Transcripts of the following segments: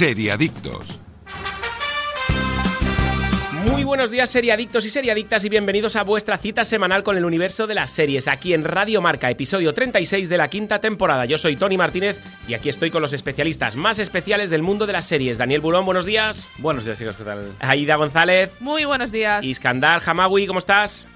Seriadictos. Muy buenos días, seriadictos y seriadictas, y bienvenidos a vuestra cita semanal con el universo de las series, aquí en Radio Marca, episodio 36 de la quinta temporada. Yo soy Tony Martínez y aquí estoy con los especialistas más especiales del mundo de las series. Daniel Burón, buenos días. Buenos días, chicos, ¿qué tal? Aida González. Muy buenos días. Iskandar Hamawi, ¿cómo estás?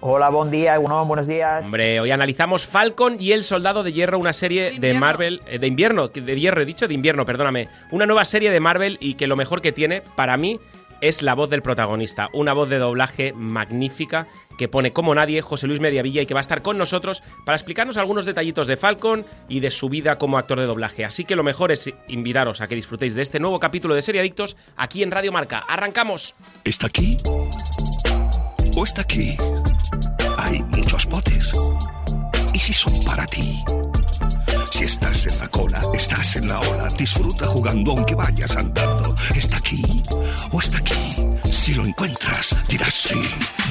Hola, buen día, bueno, buenos días. Hombre, hoy analizamos Falcon y El Soldado de Hierro, una serie de, Marvel. Eh, de invierno, de hierro, he dicho de invierno, perdóname. Una nueva serie de Marvel y que lo mejor que tiene, para mí, es la voz del protagonista. Una voz de doblaje magnífica que pone como nadie José Luis Mediavilla y que va a estar con nosotros para explicarnos algunos detallitos de Falcon y de su vida como actor de doblaje. Así que lo mejor es invitaros a que disfrutéis de este nuevo capítulo de Serie Adictos aquí en Radio Marca. ¡Arrancamos! ¿Está aquí? ¿O está aquí? Hay muchos potes. ¿Y si son para ti? Si estás en la cola, estás en la ola. Disfruta jugando aunque vayas andando. ¿Está aquí? ¿O está aquí? Si lo encuentras, dirás sí.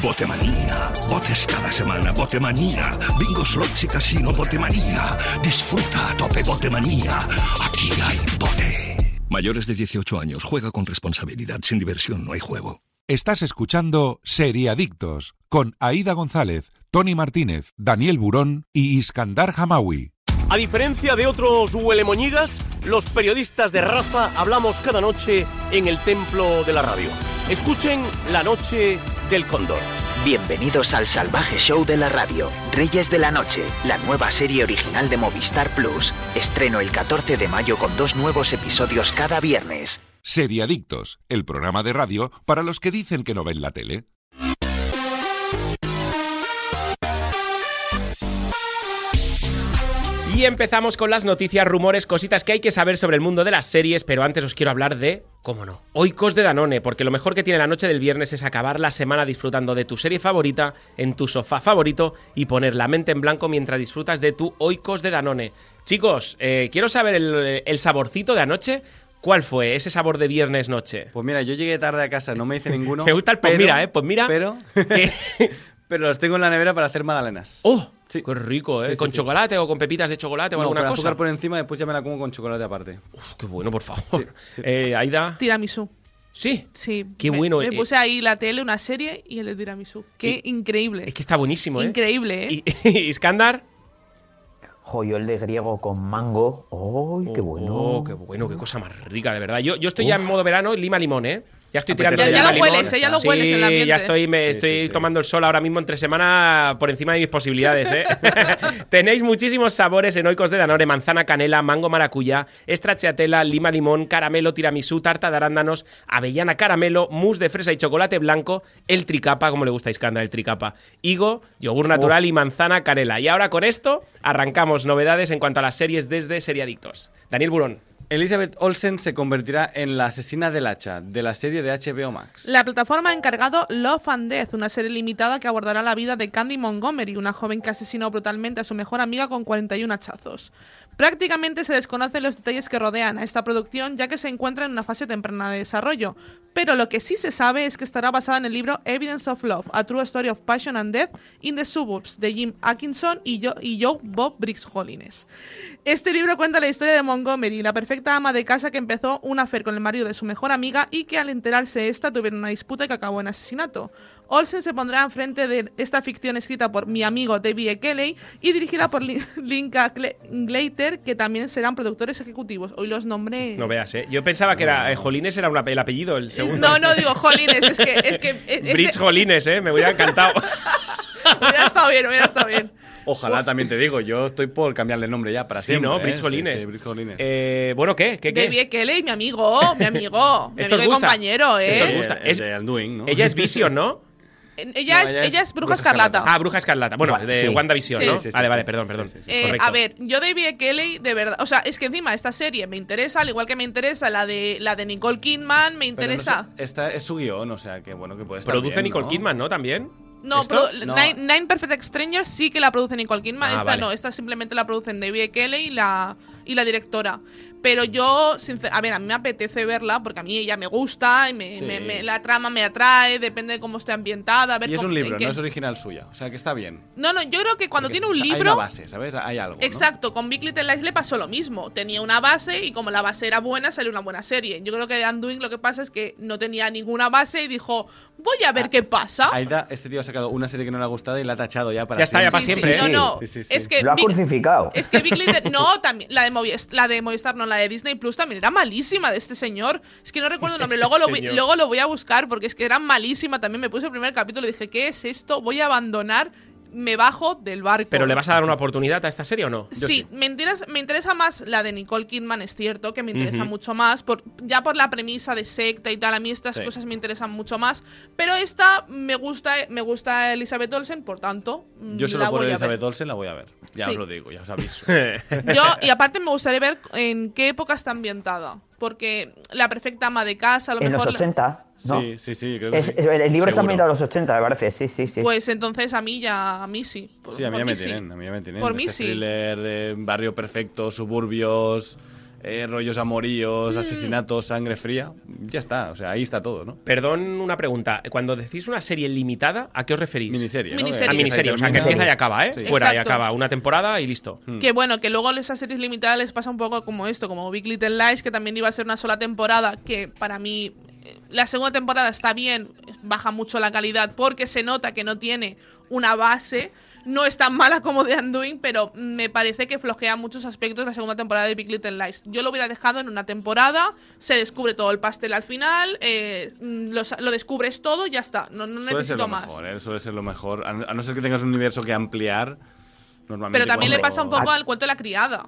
Botemanía. Botes cada semana. Botemanía. Bingo, slots y casino. Botemanía. Disfruta a tope. Botemanía. Aquí hay bote. Mayores de 18 años. Juega con responsabilidad. Sin diversión no hay juego. Estás escuchando Seriadictos con Aida González, Tony Martínez, Daniel Burón y Iskandar Hamawi. A diferencia de otros huelemoñigas, los periodistas de raza hablamos cada noche en el templo de la radio. Escuchen La Noche del Cóndor. Bienvenidos al salvaje show de la radio, Reyes de la Noche, la nueva serie original de Movistar Plus. Estreno el 14 de mayo con dos nuevos episodios cada viernes. Seriadictos, el programa de radio para los que dicen que no ven la tele. Y empezamos con las noticias, rumores, cositas que hay que saber sobre el mundo de las series, pero antes os quiero hablar de, cómo no, Oikos de Danone, porque lo mejor que tiene la noche del viernes es acabar la semana disfrutando de tu serie favorita en tu sofá favorito y poner la mente en blanco mientras disfrutas de tu Oikos de Danone. Chicos, eh, quiero saber el, el saborcito de anoche. ¿Cuál fue ese sabor de viernes noche? Pues mira, yo llegué tarde a casa, no me hice ninguno. Me gusta el pues pero- mira, eh, pues mira. Pero, pero los tengo en la nevera para hacer magdalenas. ¡Oh! Sí. ¡Qué rico, eh! Sí, sí, ¿Con sí. chocolate o con pepitas de chocolate o No, alguna con cosa? azúcar por encima, después ya me la como con chocolate aparte. Uf, ¡Qué bueno, por favor! Sí, sí. Eh, Aida. Tiramisú. Sí. Sí. Qué me- bueno, Me eh. puse ahí la tele, una serie y el de tiramisú. Qué increíble. Es que está buenísimo, ¿eh? Increíble, ¿eh? Y, Iskandar. Jo, yo el de griego con mango. ¡Ay, qué bueno! Oh, qué bueno, qué cosa más rica, de verdad. Yo, yo estoy ya en modo verano, lima limón, ¿eh? Ya estoy tirando ya- ya lima lo hueles, ¿eh? Ya lo Sí, hueles en el ambiente. ya estoy, me Sí, estoy sí, sí. tomando el sol ahora mismo entre semana por encima de mis posibilidades, ¿eh? Tenéis muchísimos sabores en Oikos de Danone, manzana canela, mango maracuyá, stracciatella, lima limón, caramelo, tiramisú, tarta de arándanos, avellana caramelo, mousse de fresa y chocolate blanco, el tricapa, como le gusta a Iskandar, el tricapa, higo, yogur natural y manzana canela. Y ahora con esto arrancamos novedades en cuanto a las series desde Seriadictos. Daniel Burón. Elizabeth Olsen se convertirá en la asesina del hacha de la serie de HBO Max. La plataforma ha encargado Love and Death, una serie limitada que abordará la vida de Candy Montgomery, una joven que asesinó brutalmente a su mejor amiga con 41 hachazos. Prácticamente se desconocen los detalles que rodean a esta producción, ya que se encuentra en una fase temprana de desarrollo. Pero lo que sí se sabe es que estará basada en el libro Evidence of Love, A True Story of Passion and Death in the Suburbs, de Jim Atkinson y Joe, Bob Briggs Hollines. Este libro cuenta la historia de Montgomery, la perfecta ama de casa que empezó un affair con el marido de su mejor amiga y que al enterarse esta tuvieron una disputa que acabó en asesinato. Olsen se pondrá enfrente de esta ficción escrita por mi amigo David E. Kelly y dirigida por Lin- Linka Glater, que también serán productores ejecutivos. Hoy los nombré. No veas, ¿eh? Yo pensaba que era eh, Jolines era una- el apellido, el segundo. No, no digo Hollines, es que. Es que es- es- Bridge Jolines, ¿eh? Me hubiera encantado. hubiera estado bien, hubiera estado bien. Ojalá también te digo, yo estoy por cambiarle el nombre ya para sí, siempre. ¿no? ¿eh? Bridge Sí, Jolines. sí, Bridge Jolines. Eh, bueno, ¿qué? ¿Qué, qué? David E. Kelly, mi amigo, mi amigo, mi Esto amigo y gusta. compañero, Esto os ¿eh? gusta. Eh, Es- de Undoing, ¿no? Ella es Vision, ¿no? Ella, No, es, ella es ella es Bruja Bruja Escarlata. Escarlata. Ah, Bruja Escarlata. Bueno, de Sí. WandaVision, Sí, ¿no? sí, sí, vale, sí. vale, perdón, perdón. Sí, sí, sí. Eh, a ver, yo David. Kelly, de verdad, o sea, es que encima esta serie me interesa, al igual que me interesa la de la de Nicole Kidman, me Pero no interesa. sé, esta es su guion, o sea que bueno, que puede estar Produce bien, Nicole ¿no? Kidman, ¿no? También. No, No. Nine, Nine Perfect Strangers sí que la produce Nicole Kidman. Ah, esta vale. no, esta simplemente la producen David. Kelly y la, y la directora. Pero yo, sincer- a ver, a mí me apetece verla porque a mí ella me gusta y me, Sí. me- me- la trama me atrae, depende de cómo esté ambientada. A ver Y es cómo- un libro, qué- no es original suya. O sea que está bien. no, no, yo creo que cuando Porque tiene un Hay libro. una base, ¿sabes? Hay algo. ¿no? Exacto, con Big Little Lies le pasó lo mismo. Tenía una base y como la base era buena, salió una buena serie. Yo creo que de Undoing lo que pasa es que no tenía ninguna base y dijo, voy a ver Ah, qué pasa. Aida, este tío ha sacado una serie que no le ha gustado y la ha tachado ya para Ya está, ya para Sí, sí, siempre, No, ¿eh? no, Sí, sí, sí. es que Lo ha Big- crucificado. es que Big Little. No, también. La de, Movistar, la de Movistar, no, la de Disney Plus también era malísima de este señor. Es que no recuerdo el nombre. Este luego, lo voy, señor. luego lo voy a buscar porque es que era malísima. También me puse el primer capítulo y dije, ¿qué es esto? Voy a abandonar. Me bajo del barco. ¿Pero le vas a dar una oportunidad a esta serie o no? Sí, Me, interesa, me interesa más la de Nicole Kidman, es cierto, que me interesa mucho más, por, ya por la premisa de secta y tal, a mí estas Sí. cosas me interesan mucho más, pero esta me gusta, me gusta Elizabeth Olsen, por tanto, mm, Yo solo la por voy a Elizabeth. Olsen la voy a ver. Ya Sí. os lo digo, ya os aviso. Yo, y aparte me gustaría ver en qué época está ambientada, porque la perfecta ama de casa, a lo En los mejor... la- 80, ¿no? Sí, sí, sí. Creo que Es- sí. es- el libro está ambientado a los 80, me parece. Sí, sí, sí. Pues entonces a mí ya, a mí sí. Por- Sí, a mí ya me sí. tienen, a mí ya me tienen. Por mí sí. thriller de barrio perfecto, suburbios, eh, rollos amoríos, Mm. asesinatos, sangre fría. Ya está, o sea, ahí está todo, ¿no? Perdón, una pregunta. Cuando decís una serie limitada, ¿a qué os referís? Miniserie, ¿no? Miniserie. A Eh, miniserie, o sea, que empieza y acaba, ¿eh? Sí. Fuera y acaba. Una temporada y listo. Hmm. Que bueno, que luego esas series limitadas les pasa un poco como esto, como Big Little Lies, que también iba a ser una sola temporada, que para mí la segunda temporada está bien, baja mucho la calidad porque se nota que no tiene una base. No es tan mala como The Undoing, pero me parece que flojea muchos aspectos la segunda temporada de Big Little Lies. Yo lo hubiera dejado en una temporada, se descubre todo el pastel al final, eh, lo, lo descubres todo, ya está. No, no Suele ser necesito lo más. mejor, ¿eh? Suele ser lo mejor. A no ser que tengas un universo que ampliar, normalmente. Pero también le pasa un poco al cuento de la criada.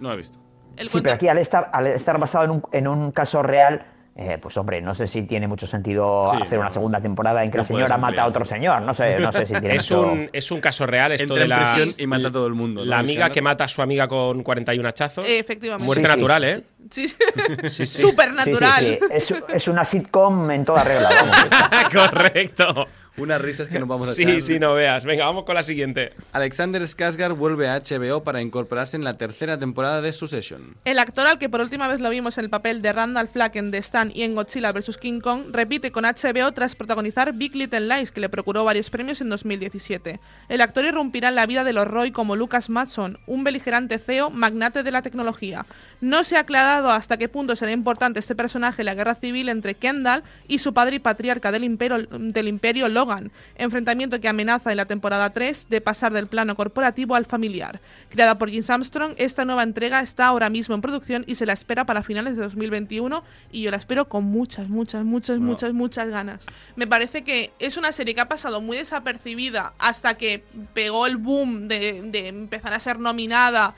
No lo he visto. El Sí, cuento- pero aquí al estar, al estar basado en un, en un caso real, eh, pues hombre, no sé si tiene mucho sentido Sí, hacer una segunda temporada en que No la señora mata a otro señor. No sé, no sé si tiene Es mucho- un, es un caso real esto Entra de la, prisión y mata a todo el mundo. ¿no? la amiga que mata a su amiga con 41 hachazos. Eh, efectivamente. Muerte Sí, sí. natural, ¿eh? Sí, Sí, sí. Sí, sí, Supernatural. sí. Es, es una sitcom en toda regla, vamos. Correcto. Unas risas que no vamos a Sí, echar. sí, no veas. Venga, vamos con la siguiente. Alexander Skarsgård vuelve a HBO para incorporarse en la tercera temporada de Succession. El actor al que por última vez lo vimos en el papel de Randall Flagg en The Stand y en Godzilla vs. King Kong repite con HBO tras protagonizar Big Little Lies, que le procuró varios premios en 2017. El actor irrumpirá en la vida de los Roy como Lucas Matson, un beligerante CEO magnate de la tecnología. No se ha aclarado hasta qué punto será importante este personaje en la guerra civil entre Kendall y su padre y patriarca del imperio, del imperio Logan, enfrentamiento que amenaza en la temporada 3 de pasar del plano corporativo al familiar. Creada por James Armstrong, esta nueva entrega está ahora mismo en producción y se la espera para finales de 2021 y yo la espero con muchas, muchas, muchas, muchas, muchas ganas. Me parece que es una serie que ha pasado muy desapercibida hasta que pegó el boom de, de empezar a ser nominada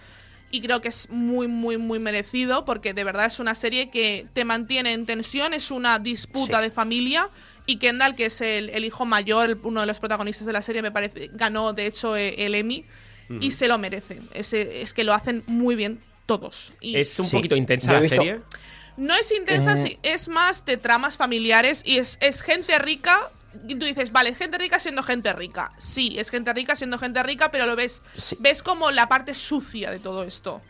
y creo que es muy, muy, muy merecido porque de verdad es una serie que te mantiene en tensión, es una disputa Sí. de familia y Kendall, que es el, el hijo mayor, el- uno de los protagonistas de la serie, me parece, ganó de hecho eh, el Emmy y se lo merece. Es, es que lo hacen muy bien todos. Y Es un Sí. poquito intensa la visto- serie. no es intensa, Eh. sí, es más de tramas familiares y es, es gente rica. Y tú dices, vale, es gente rica siendo gente rica. Sí, es gente rica siendo gente rica, pero lo ves, Sí. ves como la parte sucia de todo esto.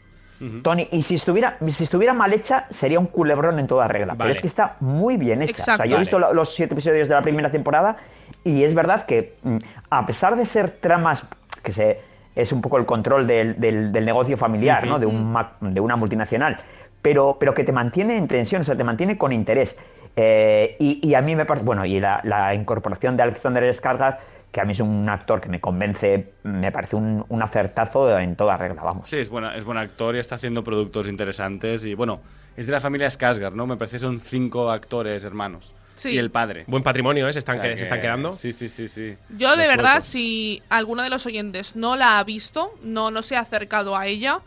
Tony, y si estuviera, si estuviera mal hecha, sería un culebrón en toda regla. Vale. Pero es que está muy bien hecha. O sea, yo he visto lo- los siete episodios de la primera temporada y es verdad que, mm, a pesar de ser tramas que se, es un poco el control del, del- del negocio familiar, ¿no? de, un ma- de una multinacional, pero, pero que te mantiene en tensión, o sea, te mantiene con interés. Eh, y, y a mí me parece, bueno, y la, la incorporación de Alexander Skarsgård, que a mí es un actor que me convence, me parece un, un acertazo en toda regla, vamos. Sí, es, buena, es buen actor y está haciendo productos interesantes. Y bueno, es de la familia Skarsgård, ¿no? Me parece que son cinco actores hermanos. Sí. Y el padre. Buen patrimonio, ¿eh? Se están, O sea que- se están quedando. Sí, sí, sí, sí. Yo de Los verdad, si alguno de los oyentes no la ha visto, no, no se ha acercado a ella,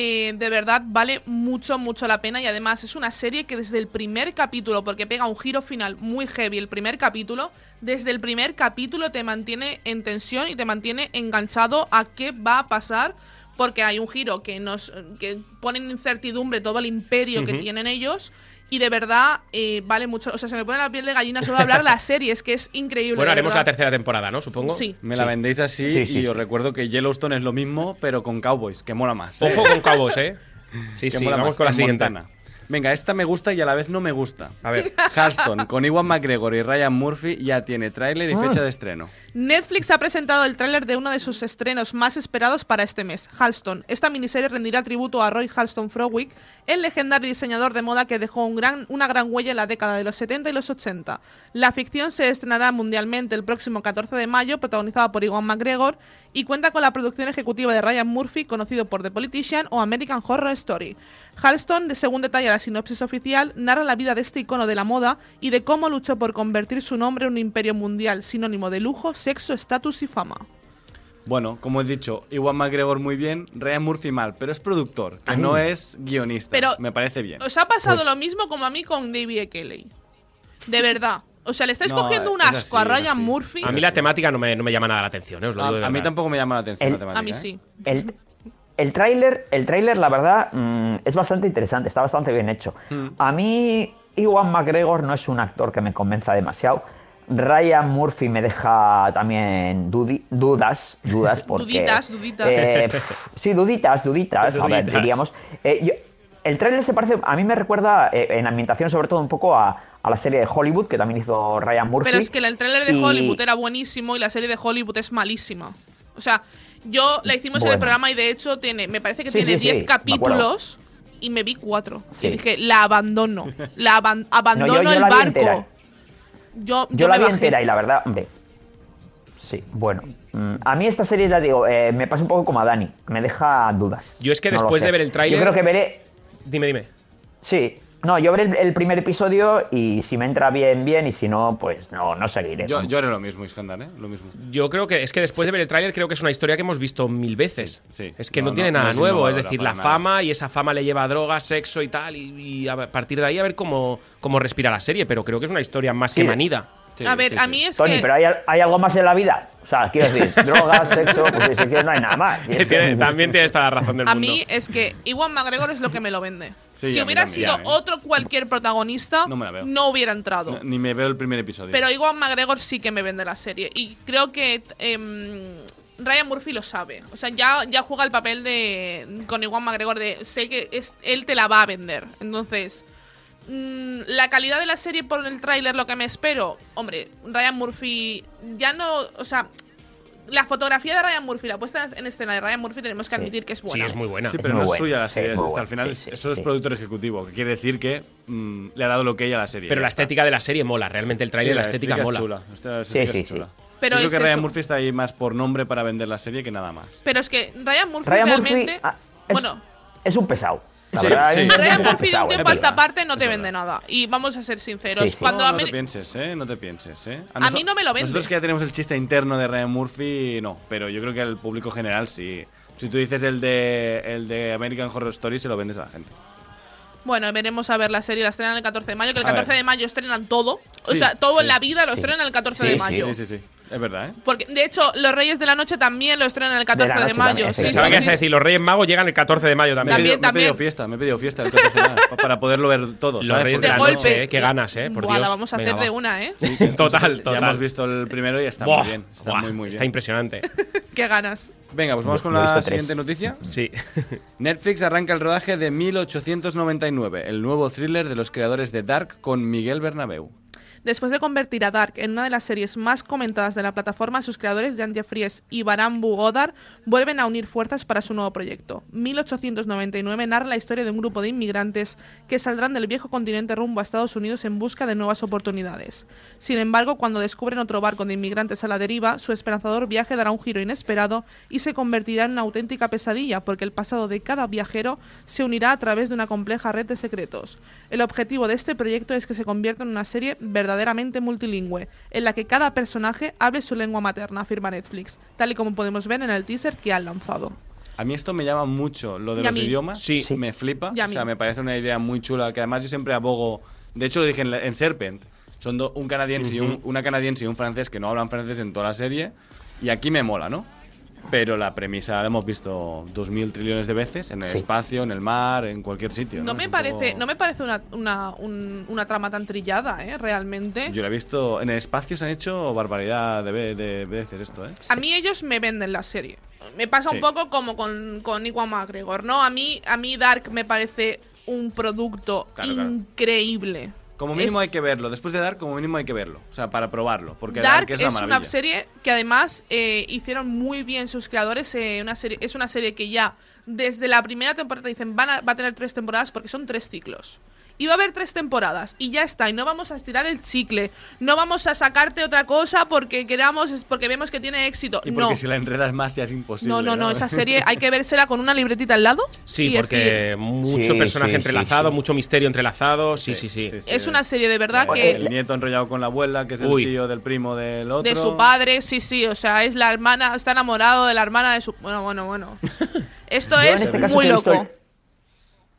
eh, de verdad vale mucho, mucho la pena y además es una serie que desde el primer capítulo, porque pega un giro final muy heavy el primer capítulo, desde el primer capítulo te mantiene en tensión y te mantiene enganchado a qué va a pasar. Porque hay un giro que nos que pone en incertidumbre todo el imperio que tienen ellos. Y de verdad eh, vale mucho. O sea, se me pone la piel de gallina solo hablar la serie. Es que es increíble. Bueno, haremos la tercera temporada, ¿no? Supongo. Sí. Me la vendéis así Sí, y os recuerdo que Yellowstone es lo mismo, pero con cowboys, que mola más. Ojo con Cowboys, ¿eh? Sí, que sí, mola vamos más, con la en siguiente. Montana. Venga, esta me gusta y a la vez no me gusta. A ver. Halston, con Iwan McGregor y Ryan Murphy, ya tiene tráiler y Ah. fecha de estreno. Netflix ha presentado el tráiler de uno de sus estrenos más esperados para este mes, Halston. Esta miniserie rendirá tributo a Roy Halston Frowick, el legendario diseñador de moda que dejó una gran huella en la década de los 70 y los 80. La ficción se estrenará mundialmente el próximo 14 de mayo, protagonizada por Iwan McGregor, y cuenta con la producción ejecutiva de Ryan Murphy, conocido por The Politician o American Horror Story. Halston, de según detalla la sinopsis oficial, narra la vida de este icono de la moda y de cómo luchó por convertir su nombre en un imperio mundial sinónimo de lujo, sexo, estatus y fama. Bueno, como he dicho, Iwan McGregor muy bien, Ryan Murphy mal, pero es productor, que no es guionista. Pero- me parece bien. Os ha pasado Pues- lo mismo como a mí con David E. Kelly. De verdad. O sea, le estáis No, cogiendo un asco así, a Ryan. Murphy. A mí la temática no me, no me llama nada la atención, ¿eh? os lo digo de a, a mí tampoco me llama la atención El- la temática. A mí ¿eh? sí. El, el tráiler, el tráiler, la verdad, mm, es bastante interesante, está bastante bien hecho. Hmm. A mí, Iwan McGregor no es un actor que me convenza demasiado. Ryan Murphy me deja también dudi- dudas, dudas porque... Duditas, duditas. eh, sí, duditas, duditas, a ver, Duditas. diríamos. Eh, yo- el tráiler se parece, a mí me recuerda eh, en ambientación sobre todo un poco a, a la serie de Hollywood que también hizo Ryan Murphy. Pero es que el tráiler de Y- Hollywood era buenísimo y la serie de Hollywood es malísima. O sea, yo la hicimos en el programa y de hecho tiene, me parece que Sí, tiene sí, 10 sí, me capítulos y me vi cuatro. Sí. Y dije, la abandono. La aban- abandono No, yo- yo el la vi barco. Yo, Yo la vi bajé. entera y la verdad, hombre. Sí, bueno. mm, A mí esta serie, ya digo, eh, me pasa un poco como a Dani. Me deja dudas. Yo es que No después de ver el tráiler- Yo creo que veré. Dime, dime. Sí. No, yo veré el, el primer episodio y si me entra bien, bien. Y si no, pues no, no seguiré. Yo, yo haré lo mismo, Iskandar, ¿eh? Lo mismo. Yo creo que es que después de ver el tráiler creo que es una historia que hemos visto mil veces. Sí, sí. Es que no, No, tiene no, nada no es nuevo, es decir, la nada. fama y esa fama le lleva a drogas, sexo y tal, y, y a partir de ahí a ver cómo, cómo respira la serie, pero creo que es una historia más que Sí. manida. Sí, a ver, sí, a sí. mí es Tony, que... pero hay, hay algo más en la vida. O sea, quiero decir, drogas, sexo, pues si quieres no hay nada más. Y es que- Tiene- también tienes toda la razón del A mundo. mí es que Iwan McGregor es lo que me lo vende. Sí, si a hubiera también, sido ¿eh? otro cualquier protagonista, No me la veo. no hubiera entrado. No, ni me veo el primer episodio. Pero Iwan McGregor sí que me vende la serie. Y creo que em, Ryan Murphy lo sabe. O sea, ya, ya juega el papel de con Iwan McGregor de sé que es, él te la va a vender. Entonces, mm, la calidad de la serie por el tráiler, lo que me espero, hombre, Ryan Murphy ya no, o sea, la fotografía de Ryan Murphy, la puesta en escena de Ryan Murphy tenemos que admitir que es Sí, buena. es muy buena. Sí, pero muy no es suya la sí, serie. muy hasta buena, al final, sí, sí, eso es sí. productor ejecutivo, que quiere decir que mm, le ha dado lo que ella a la serie. Pero la está. estética de la serie mola, realmente el tráiler, Sí, la estética es mola. chula. La estética sí, es sí. chula. Pero Yo creo es que Ryan eso. Murphy está ahí más por nombre para vender la serie que nada más. Pero es que Ryan Murphy Ryan Murphy realmente. ah, es, bueno, es un pesado. La Sí, verdad, sí. es un tiempo a es esta verdad, parte no te verdad. vende nada. Y vamos a ser sinceros. Sí, sí. Cuando no, no te pienses, ¿eh? No te pienses, ¿eh? A noso- mí no me lo vende. Nosotros que ya tenemos el chiste interno de Ryan Murphy, no. Pero yo creo que al público general sí. Si tú dices el de, el de American Horror Story, se lo vendes a la gente. Bueno, veremos a ver la serie. La estrenan el 14 de mayo. Que el A 14 ver. de mayo estrenan todo. O Sí, sea, todo sí. en la vida lo Sí. estrenan el 14 Sí, de sí, mayo. Sí, sí, sí. Es verdad, ¿eh? Porque, de hecho, Los Reyes de la Noche también lo estrenan el 14 de, noche mayo. también, Sí, Pensaba sí, a decir, los Reyes Magos llegan el 14 de mayo Me he también. También, pedido, me he pedido también. fiesta, me he pedido fiesta el 14 de mayo, pa- para poderlo ver todo. Los ¿sabes? Reyes de de la no- noche, golpe. eh, qué ganas, eh, por Buah, la Dios. vamos a hacer Venga, de una, ¿eh? total, Ya total. hemos visto el primero y está Buah, muy bien. Está buah, muy, muy bien. Está impresionante. qué ganas. Venga, pues vamos con la tres. siguiente noticia. Sí. Netflix arranca el rodaje de 1899, el nuevo thriller de los creadores de Dark con Miguel Bernabeu. Después de convertir a Dark en una de las series más comentadas de la plataforma, sus creadores, Jan Jeffries y Barambu Godard, vuelven a unir fuerzas para su nuevo proyecto. 1899 narra la historia de un grupo de inmigrantes que saldrán del viejo continente rumbo a Estados Unidos en busca de nuevas oportunidades. Sin embargo, cuando descubren otro barco de inmigrantes a la deriva, su esperanzador viaje dará un giro inesperado y se convertirá en una auténtica pesadilla, porque el pasado de cada viajero se unirá a través de una compleja red de secretos. El objetivo de este proyecto es que se convierta en una serie verdaderamente multilingüe, en la que cada personaje hable su lengua materna, afirma Netflix, tal y como podemos ver en el teaser que han lanzado. A mí esto me llama mucho, lo de los mí. idiomas. Sí. Sí. Me flipa. O sea, me parece una idea muy chula, que además yo siempre abogo... De hecho, lo dije en, la- en Serpent. Son do- un canadiense y un, una canadiense y un francés que no hablan francés en toda la serie. Y aquí me mola, ¿no? Pero la premisa la hemos visto dos mil trillones de veces en el Sí. espacio, en el mar, en cualquier sitio. No me parece, poco- no me parece una, una, un- una trama tan trillada, ¿eh? Realmente. Yo lo he visto. En el espacio se han hecho barbaridad de, de veces esto, ¿eh? A mí ellos me venden la serie. Me pasa Sí. un poco como con, con Iwan McGregor, ¿no? A mí, a mí Dark me parece un producto Claro, claro. increíble. Como mínimo Es- hay que verlo. Después de Dark, como mínimo hay que verlo. O sea, para probarlo. Porque Dark, Dark es, es, la maravilla. una serie que además eh, hicieron muy bien sus creadores. eh, una serie, es una serie que ya desde la primera temporada dicen van a, va a tener tres temporadas porque son tres ciclos. Y va a haber tres temporadas y ya está. Y no vamos a estirar el chicle. No vamos a sacarte otra cosa porque queramos, porque vemos que tiene éxito. Y porque no. si la enredas más ya es imposible. No, no, no, esa serie hay que vérsela con una libretita al lado. Sí, porque decir, mucho Sí, personaje sí, entrelazado, sí. mucho misterio entrelazado. Sí, sí, sí. es una serie de verdad que El nieto enrollado con la abuela, que es Uy. el tío del primo del otro. de su padre, sí, sí, o sea, es la hermana, está enamorado de la hermana de su... Bueno, bueno, bueno. Esto Yo es este muy loco.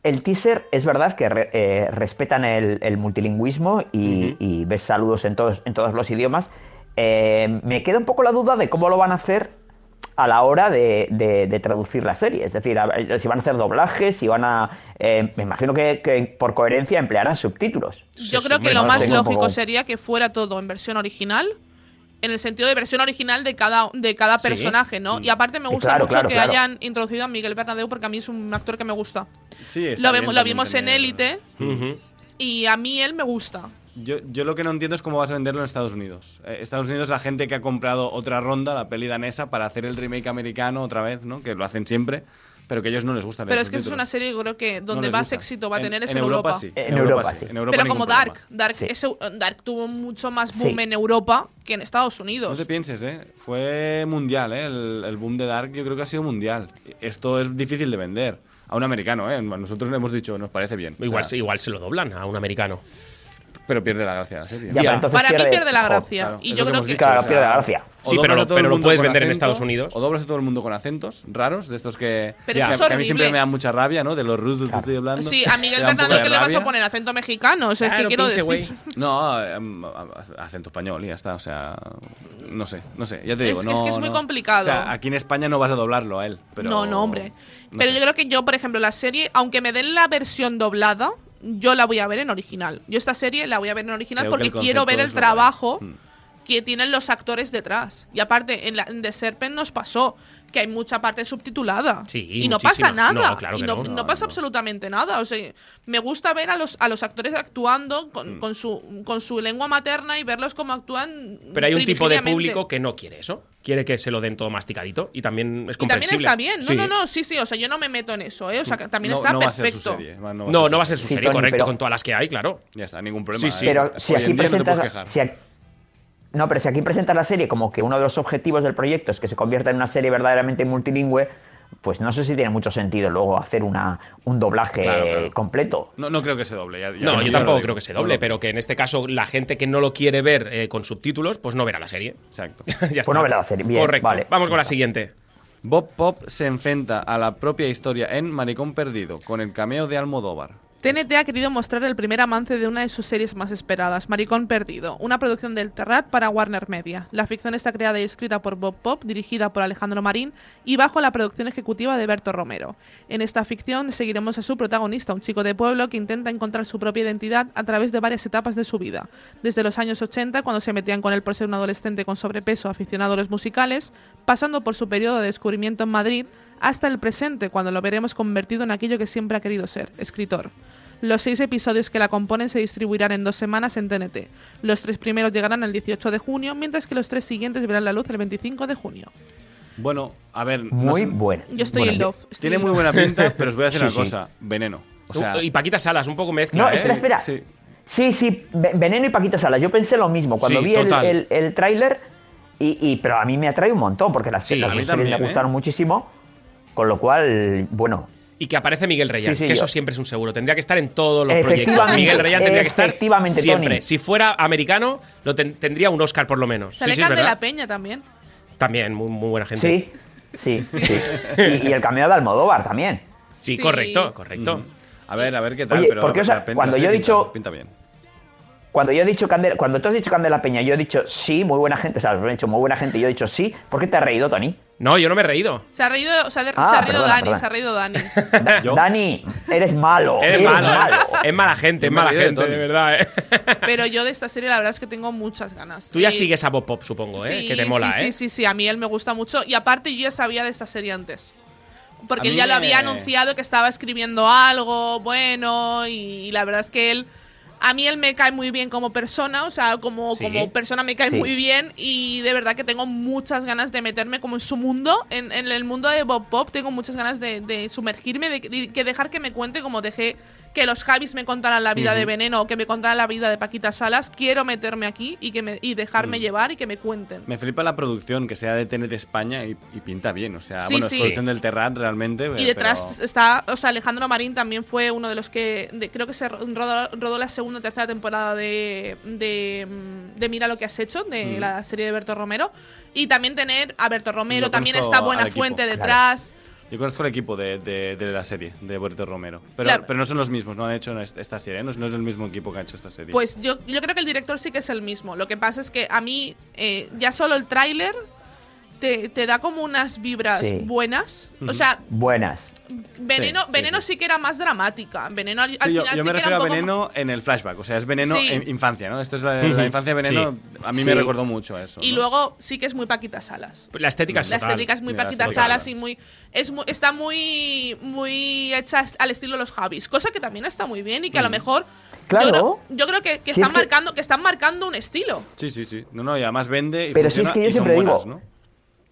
El teaser es verdad que re- eh, respetan el, el multilingüismo y, y ves saludos en todos, en todos los idiomas. Eh, me queda un poco la duda de cómo lo van a hacer a la hora de, de- de traducir la serie. Es decir, a si van a hacer doblajes, si van a... eh, me imagino que, que por coherencia emplearán subtítulos. Yo Sí, creo sí, que lo más lógico poco- sería que fuera todo en versión original, en el sentido de versión original de cada, de cada Sí. personaje, ¿no? Y aparte me gusta claro, mucho claro, que claro. hayan introducido a Miguel Bernabéu porque a mí es un actor que me gusta. Sí, está Lo, bien vemos, lo vimos en Élite y a mí él me gusta. Yo, yo lo que no entiendo es cómo vas a venderlo en Estados Unidos. Eh, Estados Unidos la gente que ha comprado otra ronda, la peli danesa, para hacer el remake americano otra vez, ¿no? Que lo hacen siempre, pero que a ellos no les gusta. Pero es que es una serie creo que donde más gusta. éxito va a En- tener es en Europa. Europa. sí. En Europa sí. En Europa Pero como Dark, problema. Dark, Sí. es Dark tuvo mucho más boom Sí. en Europa que en Estados No Unidos. te pienses, ¿eh? Fue mundial, ¿eh? El, el boom de Dark yo creo que ha sido mundial. Esto es difícil de vender. A un americano, ¿eh? Nosotros le hemos dicho, nos parece bien. O Igual, sea, se- igual se lo doblan a un americano. Pero pierde la gracia la serie. Ya, pero entonces Para mí pierde la gracia. claro, y es yo lo que creo hemos que. dicho, Claro, o sea, pierde la gracia. Sí, pero lo- todo pero el lo mundo puedes vender en Estados Unidos. O doblas a todo el mundo con acentos raros, de estos que, Pero que- eso es que a mí siempre horrible. me da mucha rabia, ¿no? De los rusos que estoy hablando. Sí, a Miguel Me da un poco Bernabéu de que le vas a poner acento mexicano. O sea, es que Claro, quiero pinche decir. güey. No, em, acento español y ya está, o sea, no sé, no sé, ya te digo, Es- no, es que es muy no. complicado. O sea, aquí en España no vas a doblarlo a él, pero no, no, hombre. no Pero sé. yo creo que yo, por ejemplo, la serie, aunque me den la versión doblada, yo la voy a ver en original. Yo esta serie la voy a ver en original Creo porque quiero ver el trabajo guay. Mm. que tienen los actores detrás. Y aparte, en, la, en The Serpent nos pasó que hay mucha parte subtitulada. Sí, y no muchísima. pasa nada. No, claro y no, no. no No, pasa no. absolutamente nada. O sea, me gusta ver a los, a los actores actuando con, Mm. con su, con su lengua materna y verlos como actúan. Pero hay un tipo de público que no quiere eso. Quiere que se lo den todo masticadito. Y también es Y también comprensible. está bien. No, Sí. no, no, sí, sí. O sea, yo no me meto en eso, ¿eh? O sea, que también no, está no va a ser su perfecto. No, no va a ser su serie, correcto, pero- con todas las que hay, claro. Ya está, ningún problema. Sí, sí. ¿eh? Pero si Hoy aquí en día no te presentas. puedes quejar. si aquí- no, pero si aquí presentas la serie como que uno de los objetivos del proyecto es que se convierta en una serie verdaderamente multilingüe, pues no sé si tiene mucho sentido luego hacer una, un doblaje Claro, claro. completo. No, no creo que se doble. ya- ya No, yo tampoco creo que se doble, pero que en este caso la gente que no lo quiere ver eh, con subtítulos, pues no verá la serie. Exacto. ya Pues no verá la serie. Bien, Correcto. vale. Vamos con la siguiente. Bob Pop se enfrenta a la propia historia en Maricón Perdido, con el cameo de Almodóvar. TNT ha querido mostrar el primer avance de una de sus series más esperadas, Maricón Perdido, una producción del Terrat para Warner Media. La ficción está creada y escrita por Bob Pop, dirigida por Alejandro Marín y bajo la producción ejecutiva de Berto Romero. En esta ficción seguiremos a su protagonista, un chico de pueblo que intenta encontrar su propia identidad a través de varias etapas de su vida. Desde los años 80, cuando se metían con él por ser un adolescente con sobrepeso aficionado a los musicales, pasando por su periodo de descubrimiento en Madrid, hasta el presente, cuando lo veremos convertido en aquello que siempre ha querido ser, escritor. Los seis episodios que la componen se distribuirán en dos semanas en TNT. Los tres primeros llegarán el 18 de junio, mientras que los tres siguientes verán la luz el 25 de junio. Bueno, a ver. no Muy sé- buena. Yo estoy Bueno, en love. estoy Tiene en muy love. buena pinta, pero os voy a decir Sí, una sí. cosa: veneno. O sea, y Paquita Salas, un poco mezcla, No, ¿eh? espera, espera. sí. Sí, sí, Ve- Veneno y Paquita Salas. Yo pensé lo mismo cuando Sí, vi el, total. el, el tráiler, y, y- pero a mí me atrae un montón, porque las, Sí, las a mí también, me ¿eh? gustaron muchísimo, con lo cual, bueno, Y que aparece Miguel Reyán, Sí, sí, que yo- eso siempre es un seguro. Tendría que estar en todos los proyectos. Miguel Reyán tendría que estar siempre. Tony. Si fuera americano, lo ten- tendría un Oscar por lo menos. Sale Sí, de la Peña también. También, muy, muy buena gente. sí, sí, sí. Y, y el cameo de Almodóvar también. Sí, Sí. correcto, correcto. A ver, a ver qué tal. Oye, pero porque, o sea, la pin- cuando yo he dicho- Pinta, pinta bien. Cuando yo he dicho Candela, cuando tú has dicho Candela Peña, yo he dicho sí, muy buena gente, o sea, me he dicho muy buena gente, y yo he dicho sí, ¿por qué te has reído, Tony? No, yo no me he reído. Se ha reído, o sea, de- Ah, se ha reído perdona, Dani, perdona. se ha reído Dani. Da- ¿Yo? Dani, eres malo. Eres malo. ¿eh? Es mala gente, es mala gente, de verdad, ¿eh? Pero yo de esta serie la verdad es que tengo muchas ganas. Tú ya Y- sigues a Bob Pop, supongo, ¿eh? Sí, que te mola, sí, ¿eh? Sí, sí, sí, a mí él me gusta mucho. Y aparte yo ya sabía de esta serie antes. Porque él ya lo había anunciado que estaba escribiendo algo bueno y, la verdad es que él... A mí él me cae muy bien como persona, o sea, como, Sí. como persona me cae Sí. muy bien y de verdad que tengo muchas ganas de meterme como en su mundo, en, en el mundo de Bob Pop, tengo muchas ganas de, de sumergirme, de, de que dejar que me cuente como dejé que los Javis me contaran la vida de Veneno o que me contaran la vida de Paquita Salas, quiero meterme aquí y, que me, y dejarme Mm. llevar y que me cuenten. Me flipa la producción, que sea de TNT España y, y pinta bien. O sea, Sí, bueno, sí. es producción del Terrat realmente. Y detrás está, o sea, Alejandro Marín también fue uno de los que, de- creo que se rodó, rodó la segunda o tercera temporada de, de, mm, de Mira lo que has hecho, de la serie de Berto Romero. Y también tener a Berto Romero, también está Buena Fuente claro. Yo conozco el equipo de, de- de la serie, de Puerto Romero. Pero, Claro. pero no son los mismos, no han hecho esta serie, ¿eh? no, es- no es el mismo equipo que ha hecho esta serie. Pues yo, yo creo que el director sí que es el mismo. Lo que pasa es que a mí, eh, ya solo el tráiler te, te da como unas vibras Sí. buenas. O sea, Buenas. Veneno, Sí, Veneno sí. sí que era más dramática. Veneno al, Sí, al yo, final yo sí me que refiero era a poco Veneno en el flashback, o sea, es Veneno Sí. en infancia, ¿no? Esto es la, la infancia de Veneno, a mí me recordó mucho a eso. Y ¿no? luego sí que es muy Paquita Salas. La estética es La total. estética es muy Paquita Salas y muy, es muy- está muy muy hecha al estilo de los Javis, cosa que también está muy bien y que a lo mejor Claro. yo creo, yo creo que, están es marcando que están marcando un estilo. Sí, sí, sí. No, no, y además vende y Pero si es funciona que yo siempre buenas, digo- ¿no?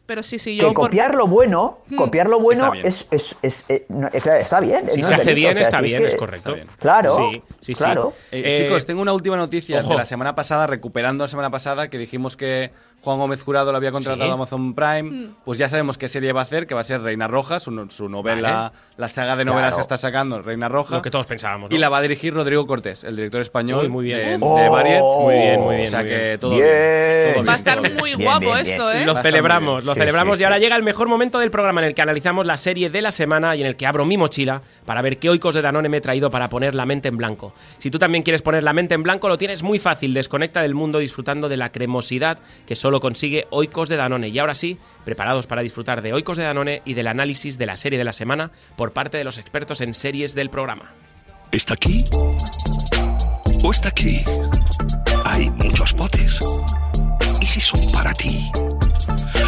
Pero sí, sí, Que yo por- copiar lo bueno, copiar lo bueno Está bien. es, es, es- eh, no, eh, claro, está bien. Si no se es hace delito, bien, o sea, está si bien, que- es correcto. Claro, Sí, sí, sí. claro. Eh, Eh, chicos, tengo una última noticia ojo. de la semana pasada, recuperando la semana pasada, que dijimos que Juan Gómez Jurado lo había contratado Sí. a Amazon Prime. Pues ya sabemos qué serie va a hacer, que va a ser Reina Roja, su, su novela, la saga de novelas Claro. que está sacando, Reina Roja. Lo que todos pensábamos. ¿no? Y la va a dirigir Rodrigo Cortés, el director español Uy, muy bien. de, Oh. de Variet. Muy bien, muy bien, O sea muy que todo Bien. bien. todo va a estar muy guapo bien, esto. ¿eh? Lo celebramos, muy lo Sí, celebramos sí, y ahora llega el mejor momento del programa en el que analizamos la serie de la semana y en el que abro mi mochila para ver qué oicos de Danone me he traído para poner la mente en blanco. Si tú también quieres poner la mente en blanco, lo tienes muy fácil. Desconecta del mundo disfrutando de la cremosidad que solo consigue oicos de Danone. Y ahora sí, preparados para disfrutar de oicos de Danone y del análisis de la serie de la semana por parte de los expertos en series del programa. ¿Está aquí? ¿O está aquí? Hay muchos potes. ¿Y si son para ti?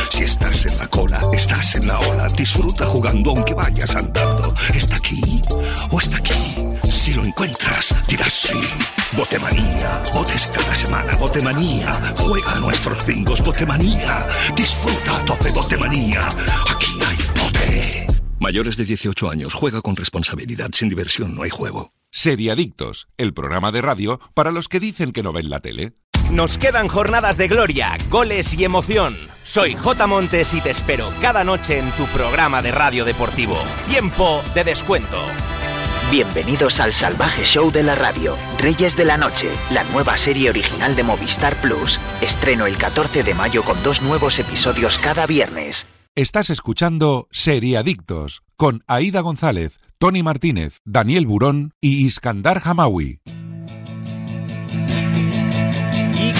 Si estás en la cola, estás en la ola. Disfruta jugando aunque vayas andando. ¿Está aquí? ¿O está aquí? Si lo encuentras, dirás sí. Botemanía. Botes cada semana. Botemanía. Juega a nuestros bingos. Botemanía. Disfruta a tope Botemanía. Aquí hay bote. Mayores de 18 años. Juega con responsabilidad. Sin diversión no hay juego. Seriadictos, el programa de radio para los que dicen que no ven la tele. Nos quedan jornadas de gloria, goles y emoción. Soy J. Montes y te espero cada noche en tu programa de radio deportivo. Tiempo de descuento. Bienvenidos al salvaje show de la radio, Reyes de la Noche, la nueva serie original de Movistar Plus. Estreno el 14 de mayo con dos nuevos episodios cada viernes. Estás escuchando Seriadictos con Aida González, Tony Martínez, Daniel Burón y Iskandar Hamawi.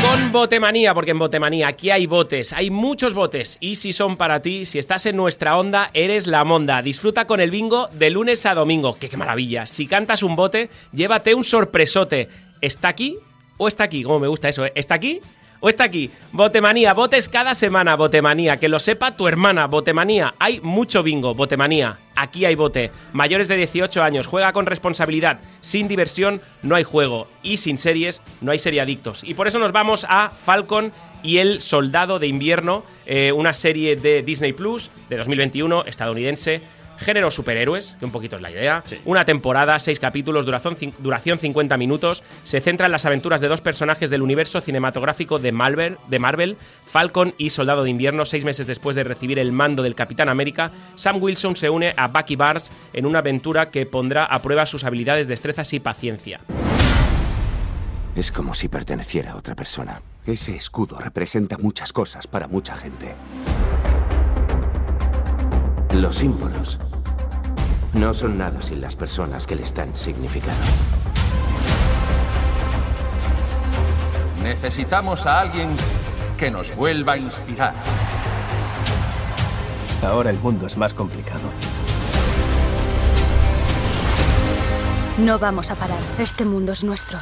Con Botemanía, porque en Botemanía aquí hay botes, hay muchos botes. Y si son para ti, si estás en nuestra onda, eres la monda. Disfruta con el bingo de lunes a domingo. ¡Qué, maravilla! Si cantas un bote, llévate un sorpresote. ¿Está aquí o está aquí? Como me gusta eso, ¿eh? ¿Está aquí? ¿O está aquí? Botemanía, botes cada semana, Botemanía. Que lo sepa tu hermana, Botemanía. Hay mucho bingo, Botemanía. Aquí hay bote. Mayores de 18 años, juega con responsabilidad. Sin diversión no hay juego. Y sin series no hay seriadictos. Y por eso nos vamos a Falcon y el Soldado de Invierno, eh, una serie de Disney Plus de 2021, estadounidense. Género superhéroes, que un poquito es la idea. Una temporada, seis capítulos, duración, duración 50 minutos. Se centra en las aventuras de dos personajes del universo cinematográfico de Marvel, de Marvel, Falcon y Soldado de Invierno. Seis meses después de recibir el mando del Capitán América, Sam Wilson se une a Bucky Barnes en una aventura que pondrá a prueba sus habilidades, destrezas y paciencia. Es como si perteneciera a otra persona. Ese escudo representa muchas cosas para mucha gente. Los símbolos no son nada sin las personas que les dan significado. Necesitamos a alguien que nos vuelva a inspirar. Ahora el mundo es más complicado. No vamos a parar. Este mundo es nuestro.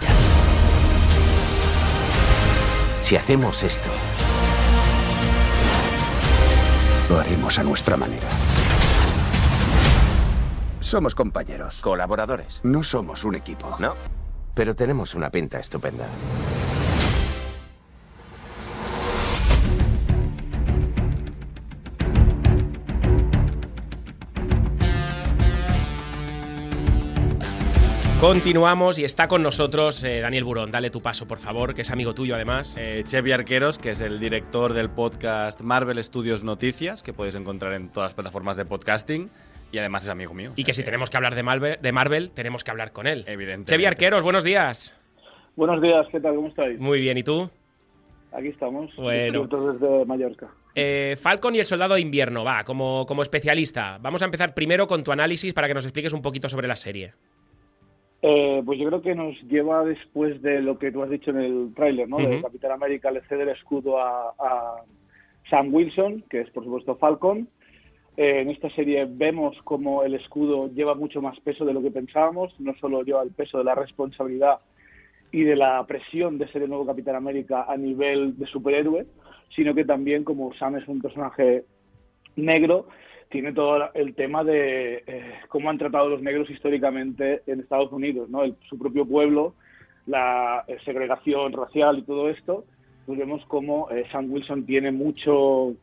Si hacemos esto, lo haremos a nuestra manera. Somos compañeros. Colaboradores. No somos un equipo. No, pero tenemos una pinta estupenda. Continuamos y está con nosotros eh, Daniel Burón. Dale tu paso, por favor, que es amigo tuyo además. Eh, Chevy Arqueros, que es el director del podcast Marvel Studios Noticias, que podéis encontrar en todas las plataformas de podcasting. Y además es amigo mío. y que si tenemos que hablar de Marvel, de Marvel, tenemos que hablar con él. Evidentemente. Chevy Arqueros, buenos días. Buenos días, ¿qué tal? ¿Cómo estáis? Muy bien, ¿y tú? Aquí estamos, Bueno. desde Mallorca. Eh, Falcon y el Soldado de Invierno, va, como, como especialista. Vamos a empezar primero con tu análisis para que nos expliques un poquito sobre la serie. Eh, pues yo creo que nos lleva después de lo que tú has dicho en el tráiler, ¿no? De. Capitán América le cede el escudo a, a Sam Wilson, que es por supuesto Falcon. Eh, en esta serie vemos como el escudo lleva mucho más peso de lo que pensábamos, no solo lleva el peso de la responsabilidad y de la presión de ser el nuevo Capitán América a nivel de superhéroe, sino que también como Sam es un personaje negro, tiene todo el tema de eh, cómo han tratado los negros históricamente en Estados Unidos, ¿no? Su propio pueblo, la eh, segregación racial y todo esto, pues vemos cómo eh, Sam Wilson tiene mucho,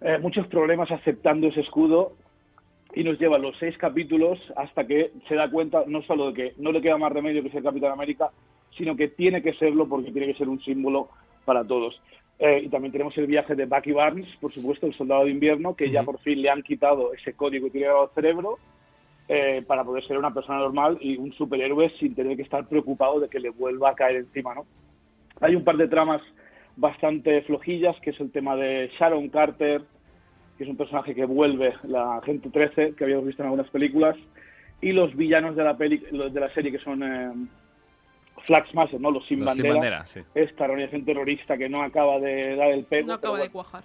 eh, muchos problemas aceptando ese escudo y nos lleva los seis capítulos hasta que se da cuenta no solo de que no le queda más remedio que ser Capitán América, sino que tiene que serlo porque tiene que ser un símbolo para todos. Eh, y también tenemos el viaje de Bucky Barnes, por supuesto, el soldado de invierno, que ya por fin le han quitado ese código que tiene al cerebro eh, para poder ser una persona normal y un superhéroe sin tener que estar preocupado de que le vuelva a caer encima, ¿no? Hay un par de tramas bastante flojillas, que es el tema de Sharon Carter, que es un personaje que vuelve, la Agente 13, que habíamos visto en algunas películas, y los villanos de la, peli, de la serie, que son eh, Flag Smasher, ¿no? Los sin Los sin bandera. bandera, sí. Esta organización terrorista que no acaba de dar el pego. No acaba de cuajar.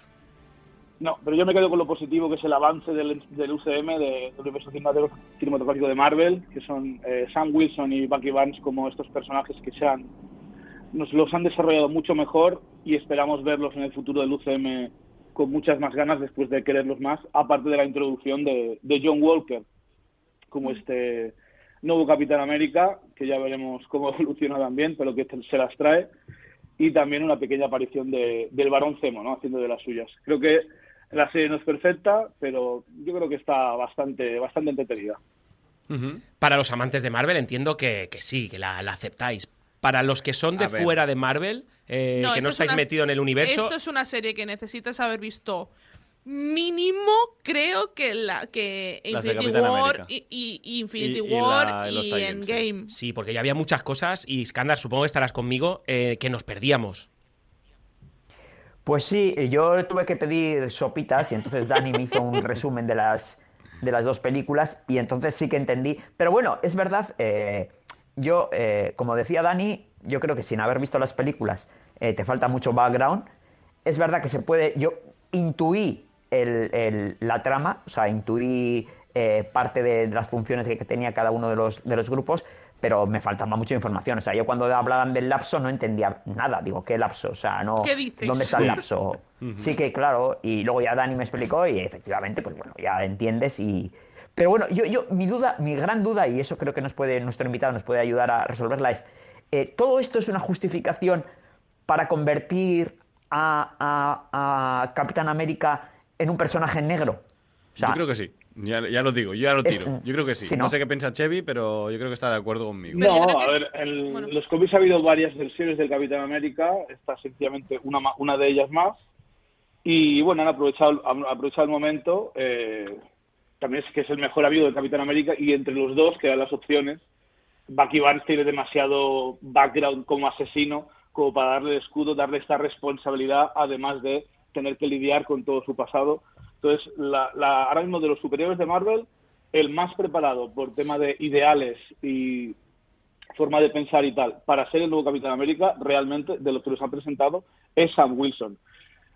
No, pero yo me quedo con lo positivo que es el avance del, del UCM, de- del universo cinematográfico cinematográfico de Marvel, que son eh, Sam Wilson y Bucky Barnes como estos personajes que se han, nos los han desarrollado mucho mejor y esperamos verlos en el futuro del UCM con muchas más ganas después de quererlos más, aparte de la introducción de, de John Walker como este nuevo Capitán América, que ya veremos cómo evoluciona también, pero que se las trae, y también una pequeña aparición de, del Barón Zemo, ¿no? haciendo de las suyas. Creo que la serie no es perfecta, pero yo creo que está bastante, bastante entretenida. Para los amantes de Marvel entiendo que, que sí, que la, la aceptáis. Para los que son de fuera de Marvel, eh, No, que no es estáis una- metidos en el universo, Esto es una serie que necesitas haber visto mínimo, creo que la que Infinity War y, y- y Infinity Y- y War la- y, Endgame. Sí, porque ya había muchas cosas y Skandar, supongo que estarás conmigo, eh, que nos perdíamos. Pues sí, yo tuve que pedir sopitas y entonces Dani me hizo un resumen de las, de las dos películas y entonces sí que entendí. Pero bueno, es verdad, eh, yo, eh, como decía Dani, yo creo que sin haber visto las películas eh, te falta mucho background. Es verdad que se puede, yo intuí el- el- la trama, o sea, intuí eh, parte de, de las funciones que, que tenía cada uno de los, de los grupos, pero me faltaba mucha información. O sea, yo cuando hablaban del lapso no entendía nada. Digo, ¿qué lapso? O sea, no. ¿Qué dices? ¿Dónde está el lapso? Sí que, claro, y luego ya Dani me explicó y efectivamente, pues bueno, ya entiendes y... Pero bueno, yo, yo, mi duda, mi gran duda, y eso creo que nos puede, nuestro invitado nos puede ayudar a resolverla, es, eh, ¿todo esto es una justificación para convertir a, a- a Capitán América en un personaje negro? O sea, yo creo que sí. Ya, ya lo digo, yo ya lo Es- tiro. Yo creo que sí. no. ¿no? sé qué piensa Chevy, pero yo creo que está de acuerdo conmigo. No, a ver, en los cómics ha habido varias versiones del Capitán América, esta es sencillamente una, ma- una de ellas más. Y bueno, han aprovechado, han aprovechado el momento. eh, también es que es el mejor amigo del Capitán América y entre los dos, que eran las opciones, Bucky Barnes tiene demasiado background como asesino como para darle el escudo, darle esta responsabilidad, además de tener que lidiar con todo su pasado. Entonces, la, la- ahora mismo de los superiores de Marvel, el más preparado por tema de ideales y forma de pensar y tal, para ser el nuevo Capitán América, realmente, de los que nos han presentado, es Sam Wilson.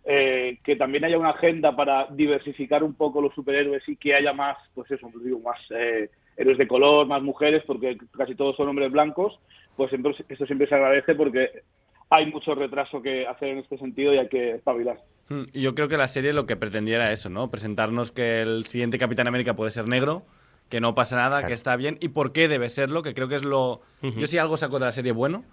Eh, que también haya una agenda para diversificar un poco los superhéroes y que haya más, pues eso, pues digo, más eh, héroes de color, más mujeres, porque casi todos son hombres blancos, pues siempre- esto siempre se agradece porque hay mucho retraso que hacer en este sentido y hay que espabilar. Hmm, Y yo creo que la serie lo que pretendía era eso, ¿no? Presentarnos que el siguiente Capitán América puede ser negro, que no pasa nada, que está bien y por qué debe serlo, que creo que es lo... Ujú. Yo si algo saco de la serie bueno,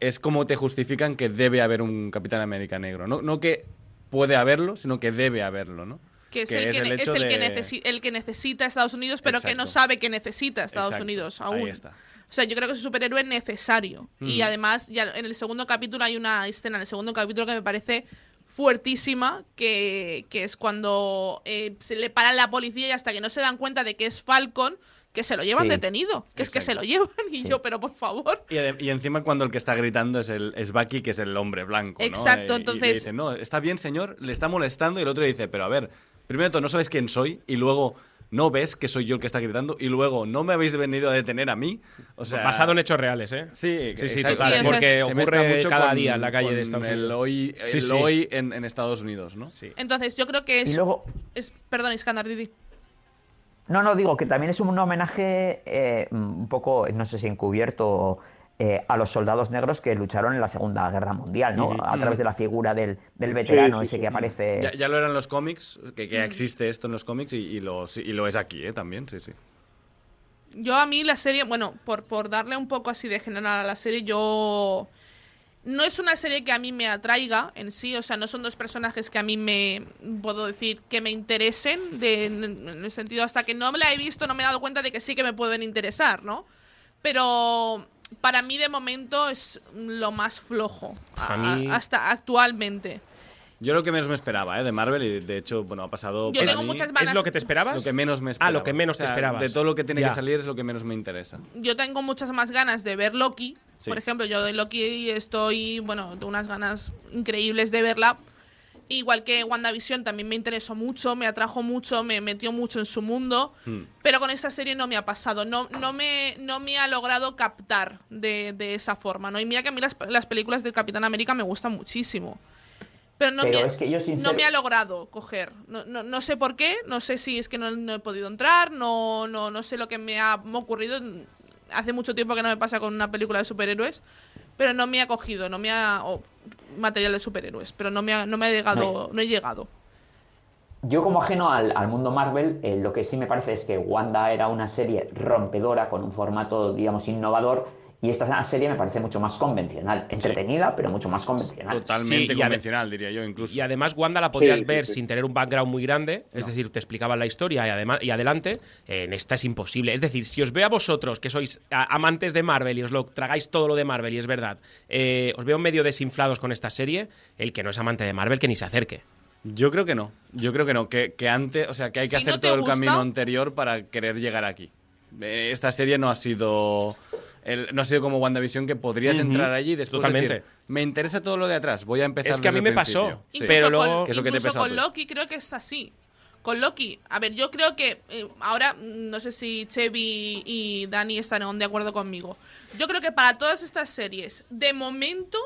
es cómo te justifican que debe haber un Capitán América negro. No, no que puede haberlo, sino que debe haberlo, ¿no? Que es, el, que, ne- es el, que de- necesi- el que necesita Estados Unidos, pero que no sabe que necesita Estados Exacto, Unidos ahí aún. está. O sea, yo creo que es un superhéroe necesario. Y además, ya en el segundo capítulo hay una escena, en el segundo capítulo que me parece fuertísima, que, que es cuando eh, se le paran la policía y hasta que no se dan cuenta de que es Falcon, que se lo llevan Sí. detenido. Que es que se lo llevan y yo, pero por favor. Y, encima cuando el que está gritando es, el, es Bucky, que es el hombre blanco, ¿no? Exacto, Y- y entonces- le dice, no, está bien, señor, le está molestando. Y el otro le dice, pero a ver, primero no sabes quién soy. Y luego, no ves que soy yo el que está gritando. Y luego, no me habéis venido a detener a mí. O sea, Basado en hechos reales, ¿eh? Sí, sí, sí, total, porque ocurre mucho cada con- día en la calle de Estados El Unidos. hoy, Sí, el sí. hoy en, en Estados Unidos, ¿no? Sí. Entonces, yo creo que es. Y luego- es perdón, Iskandar Didi. No, no, digo que también es un homenaje eh, un poco, no sé si encubierto, eh, a los soldados negros que lucharon en la Segunda Guerra Mundial, ¿no? A través de la figura del, del veterano Sí, sí, ese sí. que aparece. Ya, ya lo eran los cómics, que, que Mm. existe esto en los cómics y, y lo, y lo es aquí, ¿eh? También, sí, sí. Yo a mí la serie, bueno, por, por darle un poco así de general a la serie, yo... No es una serie que a mí me atraiga en sí, o sea, no son dos personajes que a mí me, puedo decir, que me interesen, de, en, el sentido, hasta que no me la he visto, no me he dado cuenta de que sí que me pueden interesar, ¿no? Pero para mí de momento es lo más flojo, A a- mí- hasta actualmente. Yo lo que menos me esperaba, ¿eh? De Marvel y de hecho, bueno, ha pasado. Yo tengo mí- muchas ganas- ¿Es lo que te esperabas? Lo que menos me Ah, esperaba. lo que menos O sea, te esperabas. De todo lo que tiene Ya. que salir es lo que menos me interesa. yo tengo muchas más ganas de ver Loki. Sí. Por ejemplo, yo de Loki estoy, bueno, tengo unas ganas increíbles de verla. Igual que WandaVision también me interesó mucho, me atrajo mucho, me metió mucho en su mundo. Hmm. Pero con esta serie no me ha pasado, no, no, me, no me ha logrado captar de, de esa forma, ¿no? Y mira que a mí las, las películas del Capitán América me gustan muchísimo. Pero no, Pero me, es que yo, no sincer- me ha logrado coger. No, no, no sé por qué, no sé si es que no, no he podido entrar, no, no, no sé lo que me ha ocurrido. Hace mucho tiempo que no me pasa con una película de superhéroes, pero no me ha cogido, no me ha... o material de superhéroes, pero no me ha, no me ha llegado, no he llegado. Yo como ajeno al, al mundo Marvel, eh, lo que sí me parece es que Wanda era una serie rompedora con un formato, digamos, innovador y esta serie me parece mucho más convencional, entretenida, pero mucho más convencional. Totalmente Sí, convencional, diría yo, incluso. Y además Wanda la podías Sí, ver sí. sin tener un background muy grande, es decir, te explicaban la historia y, además, y adelante. En esta es imposible. Es decir, si os veo a vosotros, que sois amantes de Marvel y os lo tragáis todo lo de Marvel, y es verdad, eh, os veo medio desinflados con esta serie, el que no es amante de Marvel, que ni se acerque. Yo creo que no. Yo creo que no. Que, que antes, o sea, que hay que Si hacer no todo el camino anterior para querer llegar aquí. Eh, Esta serie no ha sido. El- no ha sido como WandaVision que podrías entrar allí y después Totalmente. decir, me interesa todo lo de atrás, voy a empezar Es que a mí me pasó, principio". Sí. pero Incluso luego- es lo que te a con. Loki creo que es así. Con Loki, a ver, yo creo que eh, ahora mm, no sé si Chevy y Dani estarán de acuerdo conmigo. Yo creo que para todas estas series, de momento,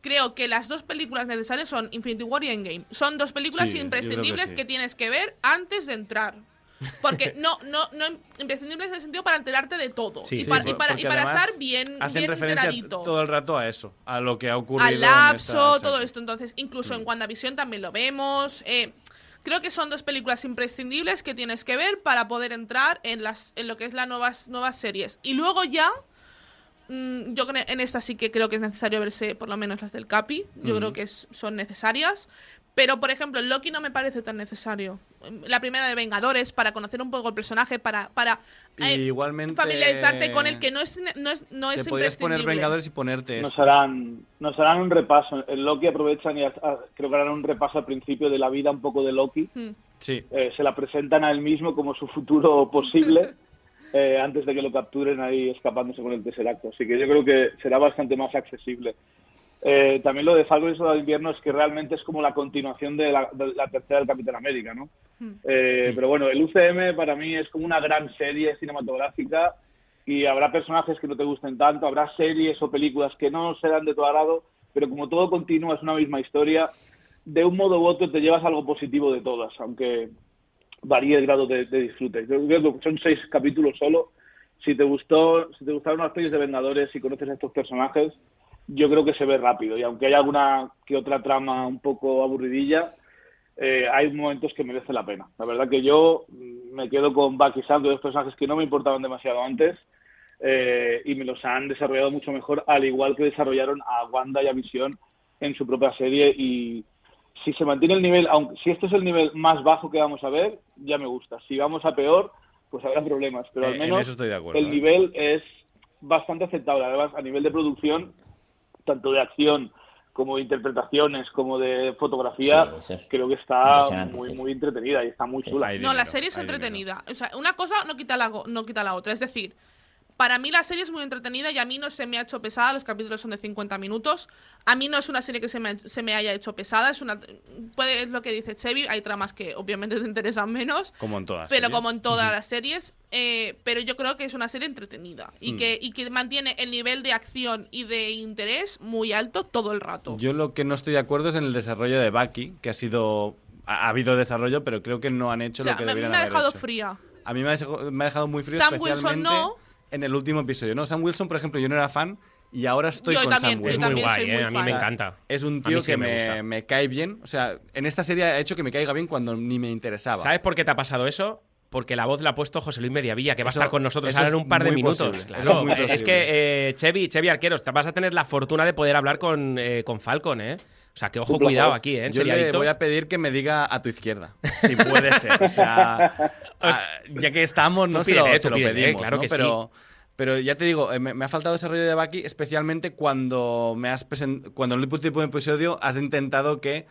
creo que las dos películas necesarias son Infinity War y Endgame. Son dos películas Sí, que imprescindibles sí. que, tienes que ver antes de entrar. Porque no, no, no imprescindibles en el sentido para enterarte de todo. Sí, y, sí, para, por- y para, y porque para además estar bien, Hacen bien referencia enteradito todo el rato a eso, a lo que ha ocurrido. al lapso, esta- todo esto. Entonces, incluso en WandaVision también lo vemos. eh, creo que son dos películas imprescindibles que tienes que ver para poder entrar en las en lo que es las nuevas nuevas series. Y luego ya mm, yo creo- en esta sí que creo que es necesario verse por lo menos las del Capi. Yo creo que es- son necesarias. Pero, por ejemplo, Loki no me parece tan necesario. La primera de Vengadores, para conocer un poco el personaje, para, para eh, igualmente. familiarizarte con el que no es, no es, no es Te podrías poner. Vengadores y ponerte Nos esto. harán, nos harán un repaso. En Loki aprovechan y creo que harán un repaso al principio de la vida un poco de Loki. Hmm. Sí. Eh, se la presentan a él mismo como su futuro posible eh, antes de que lo capturen ahí escapándose con el tercer acto. Así que yo creo que será bastante más accesible. Eh, también lo de Falcon y el Soldado de Invierno es que realmente es como la continuación de la, de la tercera del Capitán América, ¿no? Eh, Pero bueno, el UCM para mí es como una gran serie cinematográfica y habrá personajes que no te gusten tanto, habrá series o películas que no serán de tu agrado, pero como todo continúa, es una misma historia, de un modo u otro te llevas algo positivo de todas, aunque varíe el grado de, de disfrute. Yo creo que son seis capítulos solo. Si te gustó, si te gustaron las pelis de Vengadores, si conoces a estos personajes, yo creo que se ve rápido. Y aunque hay alguna que otra trama un poco aburridilla, eh, hay momentos que merece la pena. La verdad que yo mm, me quedo con Bucky Sam, dos personajes que no me importaban demasiado antes, eh, y me los han desarrollado mucho mejor, al igual que desarrollaron a Wanda y a Visión en su propia serie. Y si se mantiene el nivel, aunque si este es el nivel más bajo que vamos a ver, ya me gusta. Si vamos a peor, pues habrá problemas. Pero al Eh, en menos acuerdo, el eh. nivel es bastante aceptable. Además, a nivel de producción, tanto de acción como de interpretaciones, como de fotografía, Sí, eso es creo que está muy, muy entretenida y está muy chula. No, la serie es entretenida. O sea, una cosa no quita, la, go- no quita la otra. Es decir, para mí la serie es muy entretenida y a mí no se me ha hecho pesada. Los capítulos son de 50 minutos. A mí no es una serie que se me, se me haya hecho pesada. Es una puede es lo que dice Chevy. Hay tramas que obviamente te interesan menos. Como en todas. Pero series. como en todas las series, eh, pero yo creo que es una serie entretenida y, Mm. que, y que mantiene el nivel de acción y de interés muy alto todo el rato. Yo lo que no estoy de acuerdo es en el desarrollo de Bucky, que ha sido. Ha, ha habido desarrlo, pero creo que no han hecho o sea, lo que me, deberían me ha haber dejado hecho. fría. A mí me ha, dejado, me ha dejado muy frío, Sam Wilson no. En el último episodio. No, Sam Wilson, por ejemplo, yo no era fan y ahora estoy Yo con también, Sam Wilson. Es muy guay, muy ¿eh? A mí me encanta. Es un tío sí que me me, cae bien. O sea, en esta serie ha hecho que me caiga bien cuando ni me interesaba. ¿Sabes por qué te ha pasado eso? Porque la voz la ha puesto José Luis Mediavilla, que va Eso- a estar con nosotros ahora en un par de minutos. posible, Claro, es es que, eh, Chevy, Chevy Arqueros, te vas a tener la fortuna de poder hablar con, eh, con Falcon, ¿eh? O sea, que ojo, cuidado aquí, ¿eh? Yo le voy a pedir que me diga a tu izquierda, si puede ser. O sea, ah, ya que estamos, no Tú se lo, pídele, se lo pídele, pedimos, claro ¿no? que pero, pero ya te digo, eh, me, me ha faltado desarrollo de Bucky, especialmente cuando me has cuando en el último episodio has intentado que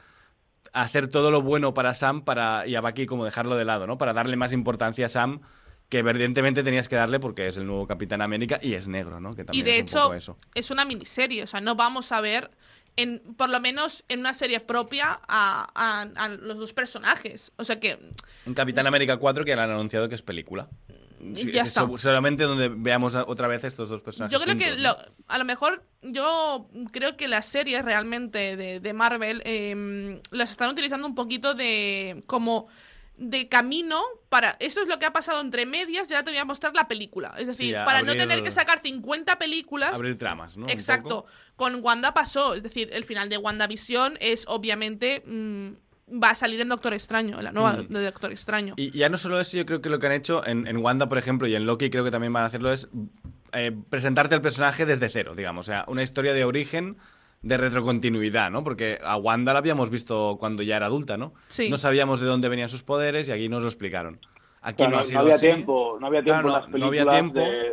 hacer todo lo bueno para Sam para y a Bucky como dejarlo de lado, ¿no? Para darle más importancia a Sam que evidentemente tenías que darle porque es el nuevo Capitán América y es negro, ¿no? Que Y de es un hecho, poco eso. es una miniserie, o sea, no vamos a ver, en, por lo menos en una serie propia, a, a- a los dos personajes. O sea que En Capitán América 4 que le han anunciado que es película. Sí, ya está. so- Solamente donde veamos otra vez estos dos personajes. yo creo que lo- a lo mejor yo creo que las series realmente de, de Marvel eh, las están utilizando un poquito de como de camino para esto es lo que ha pasado entre medias ya te voy a mostrar la película es decir para no tener que sacar 50 películas Abrir tramas, ¿no? Exacto. Con Wanda pasó. Es decir, el final de WandaVision es obviamente. mm, va a salir en Doctor Extraño, en la nueva Mm. de Doctor Extraño. Y ya no solo eso, yo creo que lo que han hecho en, en Wanda, por ejemplo, y en Loki creo que también van a hacerlo, es eh, presentarte al personaje desde cero, digamos. O sea, una historia de origen, de retrocontinuidad, ¿no? Porque a Wanda la habíamos visto cuando ya era adulta, ¿no? Sí. No sabíamos de dónde venían sus poderes y aquí nos lo explicaron. Aquí Claro, no, no, ha sido había así. tiempo, no había tiempo Claro, en las no- no películas había tiempo. de,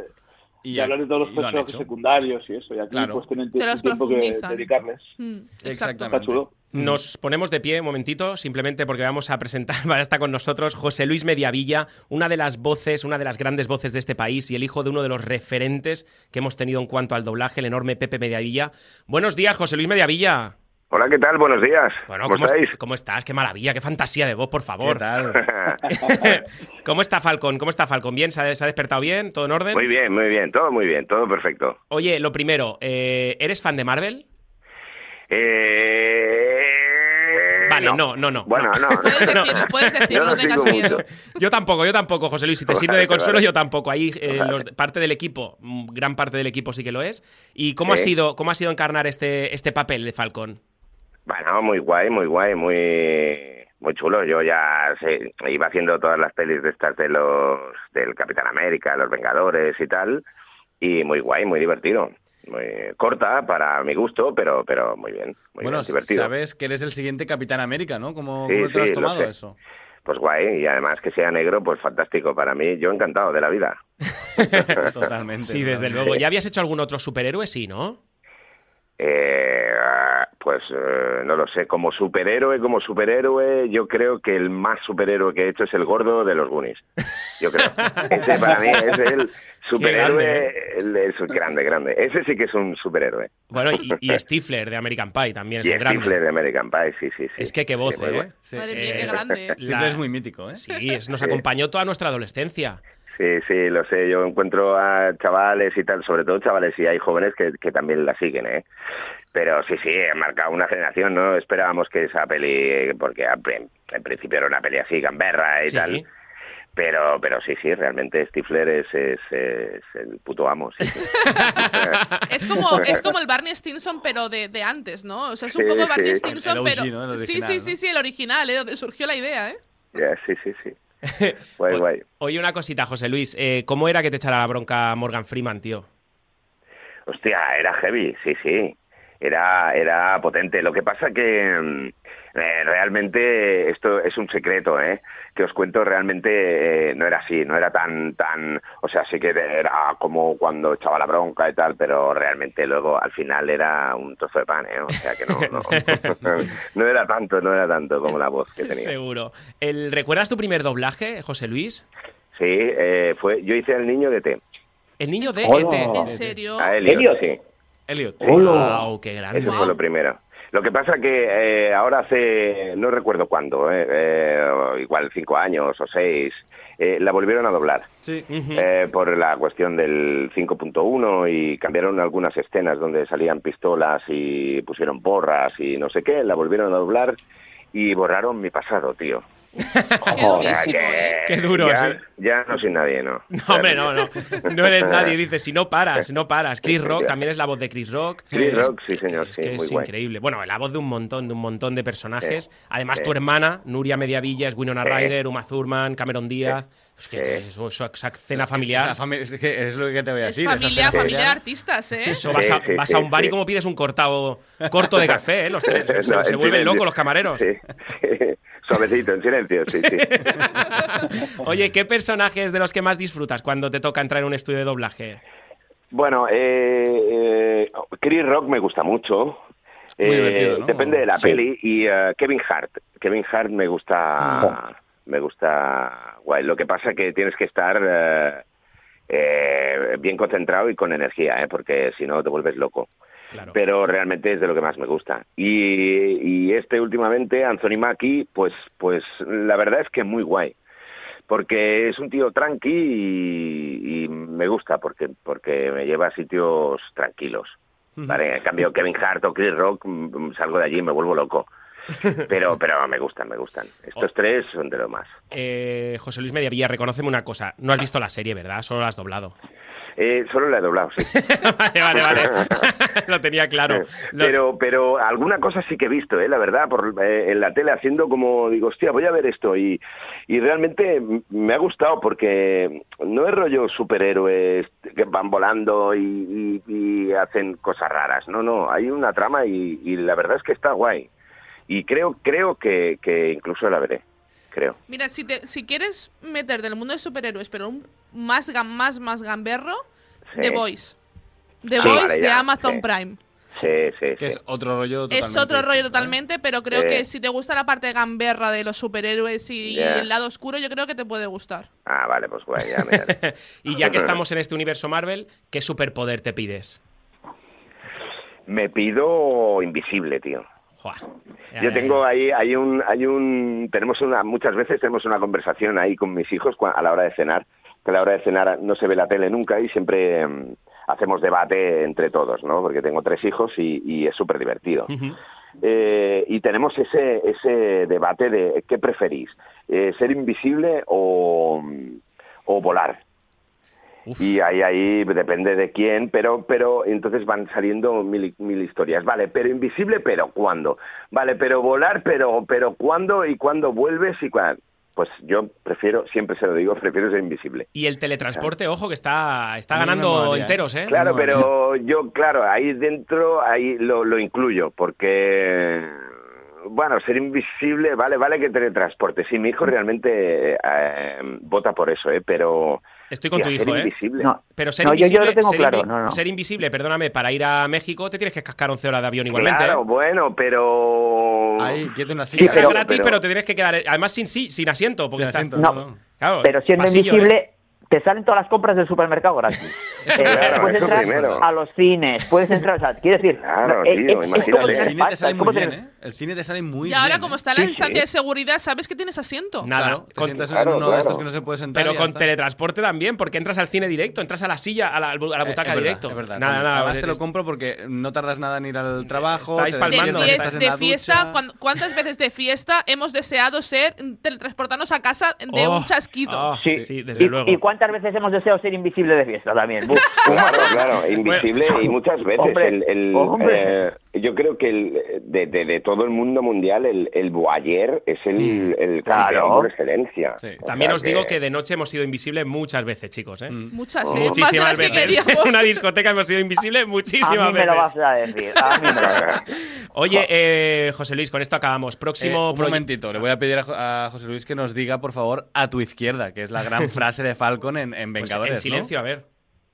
y de hablar de todos los personajes secundarios y eso. Y aquí Claro. pues tienen tiempo que dedicarles. Mm, exacto. Exactamente. Está chulo. Nos ponemos de pie un momentito, simplemente porque vamos a presentar, para estar con nosotros, José Luis Mediavilla, una de las voces, una de las grandes voces de este país y el hijo de uno de los referentes que hemos tenido en cuanto al doblaje, el enorme Pepe Mediavilla. Buenos días, José Luis Mediavilla. Hola, ¿qué tal? Buenos días. Bueno, ¿Cómo, ¿cómo, est- estáis? ¿cómo estás? Qué maravilla, qué fantasía de voz, por favor. ¿Qué tal? ¿Cómo está Falcon? ¿Cómo está Falcon? ¿Bien? ¿Se ha, se ha despertado bien? ¿Todo en orden? Muy bien, muy bien, todo muy bien, todo perfecto. Oye, lo primero, eh, ¿eres fan de Marvel? Eh... Vale, no, no, no. Bueno, no. Puedes decirlo, puedes decirlo, Yo no no tengas sigo miedo. mucho. Yo tampoco, yo tampoco, José Luis. Si te sirve de consuelo, yo tampoco. Ahí eh, los- parte del equipo, mm, gran parte del equipo sí que lo es. ¿Y cómo ha sido, cómo ha sido encarnar este, este papel de Falcon? Bueno, muy guay, muy guay, muy muy chulo. Yo ya sé, iba haciendo todas las pelis de estas de los del Capitán América, los Vengadores y tal, y muy guay, muy divertido. Muy corta para mi gusto, pero pero muy bien, muy bueno, bien, divertido. sabes que eres el siguiente Capitán América, ¿no? ¿Cómo, Sí, cómo te lo has lo tomado sé. eso? Pues guay, y además que sea negro, pues fantástico para mí. Yo encantado de la vida. Totalmente. Sí, desde luego. ¿Ya habías hecho algún otro superhéroe? Sí, ¿no? Eh, pues eh, no lo sé, como superhéroe, como superhéroe, yo creo que el más superhéroe que he hecho es el gordo de los Goonies. Yo creo. Ese para mí es el superhéroe, grande, ¿eh? el, es un grande, grande. Ese sí que es un superhéroe. Bueno, y, y Stifler de American Pie también es Y un grande. Stifler de American Pie, sí, sí, sí. Es que qué voz, Sí, ¿eh? bueno. Sí. Madre mía, Eh, qué grande. Stifler es muy mítico, ¿eh? Sí, es- nos acompañó toda nuestra adolescencia. Sí, sí, lo sé. Yo encuentro a chavales y tal, sobre todo chavales y hay jóvenes que, que también la siguen, ¿eh? Pero sí, sí, ha marcado una generación, ¿no? Esperábamos que esa peli, porque en principio era una peli así, gamberra y Sí. tal. Pero, pero sí, sí, realmente Stifler es, es, es el puto amo. sí, sí. Es como, es como el Barney Stinson, pero de, de antes, ¿no? O sea, es un Sí, poco sí. Barney Stinson, El OG, pero. ¿no? El sí, original, sí, ¿no? sí, sí, el original, ¿eh? Donde surgió la idea, ¿eh? Sí, sí, sí. Guay, guay. Oye, una cosita, José Luis. eh, ¿Cómo era que te echara la bronca Morgan Freeman, tío? Hostia, era heavy, sí, sí. Era, era potente. Lo que pasa que mm, eh, realmente esto es un secreto, ¿eh? Que os cuento realmente eh, no era así, no era tan, tan, o sea, sí que era como cuando echaba la bronca y tal, pero realmente luego al final era un trozo de pan, ¿eh? O sea que no, no, no era tanto, no era tanto como la voz que tenía. Seguro. El, ¿Recuerdas tu primer doblaje, José Luis? Sí, eh, fue, yo hice el niño de T. El niño de. ET. ¿En serio? A Elliot, Elliot. sí. Elliot. Wow, qué grande. Eso fue lo primero. Lo que pasa que eh, ahora hace, no recuerdo cuándo, eh, eh, igual cinco años o seis, eh, la volvieron a doblar Sí. eh, por la cuestión del 5.1 y cambiaron algunas escenas donde salían pistolas y pusieron porras y no sé qué, la volvieron a doblar y borraron mi pasado, tío. Qué durísimo, ¿eh? Qué duro, ya, sí. ya no soy nadie, ¿no? No, hombre, no, no. No eres nadie. Dices, si no paras, no paras. Chris Rock también es la voz de Chris Rock. Chris Rock, sí, señor, Es sí, que muy es guay. increíble. Bueno, la voz de un montón, de un montón de personajes. Además, tu hermana, Nuria Mediavilla, es Winona. Ryder, Uma Thurman, Cameron Díaz. Es que Sí. eso, eso- esa cena familiar. fami- es que es lo que te voy a decir. familia, familia de artistas, ¿eh? Eso, vas, a, Sí, sí, vas a un bar y como pides un cortado corto de café, ¿eh? Los tres. Se, No, se en vuelven locos los camareros. Sí. Suavecito, en silencio, sí, sí. Oye, ¿qué personaje es de los que más disfrutas cuando te toca entrar en un estudio de doblaje? Bueno, eh, eh, Chris Rock me gusta mucho. Muy Eh. Depende de la Sí. peli. Y eh, Kevin Hart. Kevin Hart me gusta. Me gusta. Guay. Lo que pasa que tienes que estar eh, eh, bien concentrado y con energía, ¿eh? porque si no te vuelves loco. Claro. Pero realmente es de lo que más me gusta. Y, y este últimamente, Anthony Mackie, pues, pues la verdad es que muy guay porque es un tío tranqui y, y me gusta porque porque me lleva a sitios tranquilos. Vale, en cambio Kevin Hart o Chris Rock mm, salgo de allí y me vuelvo loco. Pero pero me gustan, me gustan. Estos tres son de lo más. Eh, José Luis Mediavilla, reconóceme una cosa. No has visto la serie, ¿verdad? Solo la has doblado. Eh, solo la he doblado, sí. vale, vale, vale. Lo tenía claro. Lo- Pero, pero alguna cosa sí que he visto, ¿eh? la verdad, por, eh, en la tele haciendo como, digo, hostia, voy a ver esto. Y, y realmente me ha gustado porque no es rollo superhéroes que van volando y, y- y hacen cosas raras. No, no, hay una trama y, y la verdad es que está guay. Y creo, creo que, que incluso la veré, creo. Mira, si, te, si quieres meter del mundo de superhéroes, pero un más, gam- más, más gamberro, Sí. The Voice. The Ah, Voice vale, de Amazon sí. Prime. Sí, sí, Que sí. es otro rollo totalmente. Es otro rollo ¿eh? totalmente, pero creo Sí. que si te gusta la parte gamberra de los superhéroes y, el lado oscuro, yo creo que te puede gustar. Ah, vale, pues guay, ya y ya que estamos en este universo Marvel, ¿qué superpoder te pides? Me pido invisible, tío. Yo ya, tengo ahí, hay un, hay un, tenemos una, muchas veces tenemos una conversación ahí con mis hijos a la hora de cenar, que a la hora de cenar no se ve la tele nunca y siempre mm, hacemos debate entre todos, ¿no? Porque tengo tres hijos y, y es súper divertido. Eh, y tenemos ese, ese debate de qué preferís, eh, ser invisible o, o volar. Uf. Y ahí, ahí depende de quién, pero, pero entonces van saliendo mil, mil historias. Vale, pero invisible, pero ¿cuándo? Vale, pero volar, pero, pero ¿cuándo y cuándo vuelves y cuándo? Pues yo prefiero, siempre se lo digo, prefiero ser invisible. Y el teletransporte, ojo, que está, está ganando ¿eh? enteros, ¿eh? Claro, No, pero yo, claro, ahí dentro, ahí lo, lo incluyo, porque, bueno, ser invisible, vale, vale que teletransporte. Sí, mi hijo realmente eh, vota por eso, ¿eh? Pero... Estoy con tu hijo, ser ¿eh? invisible. No, Pero ser No, yo- yo invisible, lo tengo ser, claro, invi- no, no. ser invisible, perdóname, para ir a México te tienes que cascar 11 horas de avión igualmente. Claro, ¿eh? bueno, pero... Ahí, una Sí, silla. pero- Es gratis, pero- pero te tienes que quedar, además sin sí, sin asiento, porque Sin está- asiento, No. no, no. Claro, pero siendo pasillo, invisible, ¿eh? Te salen todas las compras del supermercado gratis. Eh, Claro, puedes entrar primero. a los cines, puedes entrar, o sea, quiero decir, Claro, eh, tío, es- como El cine te sale muy bien, tener- ¿eh? El cine te sale muy y ahora, bien. como ¿eh? está la Sí, distancia sí. de seguridad, sabes que tienes asiento. Nada. Claro, te Con- sientas claro, en uno de estos que no se puede sentar. Pero con está. teletransporte también, porque entras al cine directo, entras a la silla, a la, a la Eh, butaca es verdad, directo. es verdad. Nada, nada. Además te lo compro porque no tardas nada en ir al trabajo. Estáis De, palmando, de la fiesta, ¿cuántas veces de fiesta hemos deseado ser teletransportarnos a casa de Oh, un chasquido? oh, Sí, sí, desde y, luego. ¿Y cuántas veces hemos deseado ser invisible de fiesta también? Claro, claro, invisible y muchas veces. Hombre, el, el, hombre. eh, yo creo que el, de, de, de todo el mundo mundial, el, el voyeur es el, el Claro. por excelencia. Sí. También sea os digo que de noche hemos sido invisibles muchas veces, chicos. ¿eh? Muchas, Oh. ¿eh? Más de Muchísimas que veces. En una discoteca hemos sido invisibles A muchísimas mí me lo veces. vas a decir. A mí me lo vas a decir. Oye, eh, José Luis, con esto acabamos. Eh, Próximo un proye- momentito, le voy a pedir a, Jo- a José Luis que nos diga, por favor, a tu izquierda, que es la gran frase de Falcon en, en Pues Vengadores. en ¿no? silencio, a ver.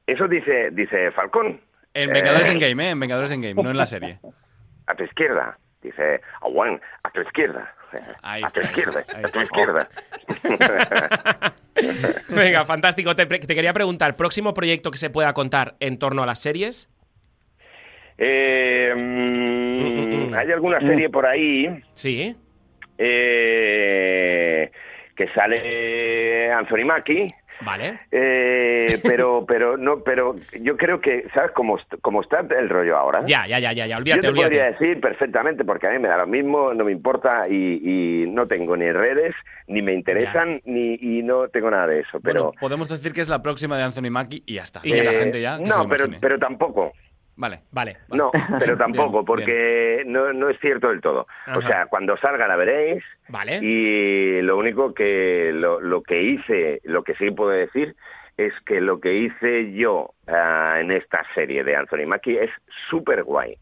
Eso dice, dice Falcón. En Vengadores Eh, en Game, ¿eh? En Vengadores en Game, no en la serie. A tu izquierda. Dice, Owen, a tu izquierda. Ahí a está, tu ahí izquierda, está, a tu izquierda. Venga, fantástico. Te, quería preguntar, próximo proyecto que se pueda contar en torno a las series. Eh, mm, hay alguna serie por ahí Sí. eh, que sale Anthony Mackie. Vale. Eh, pero, pero no, pero yo creo que, ¿sabes cómo, cómo está el rollo ahora? Ya, ya, ya, ya, ya. Yo Olvídate, te olvídate. podría decir perfectamente, porque a mí me da lo mismo, no me importa y, y no tengo ni redes, ni me interesan, ni y no tengo nada de eso. Pero Bueno, podemos decir que es la próxima de Anthony Mackie y ya está. Y Y ya la está. gente ya. que se no, lo pero, pero tampoco. Vale. Vale. No, pero tampoco, Bien, porque no, no es cierto del todo. Ajá. O sea, cuando salga la veréis. Vale. Y lo único que lo, lo que hice, lo que sí puedo decir es que lo que hice yo ah, en esta serie de Anthony Mackie es súper guay,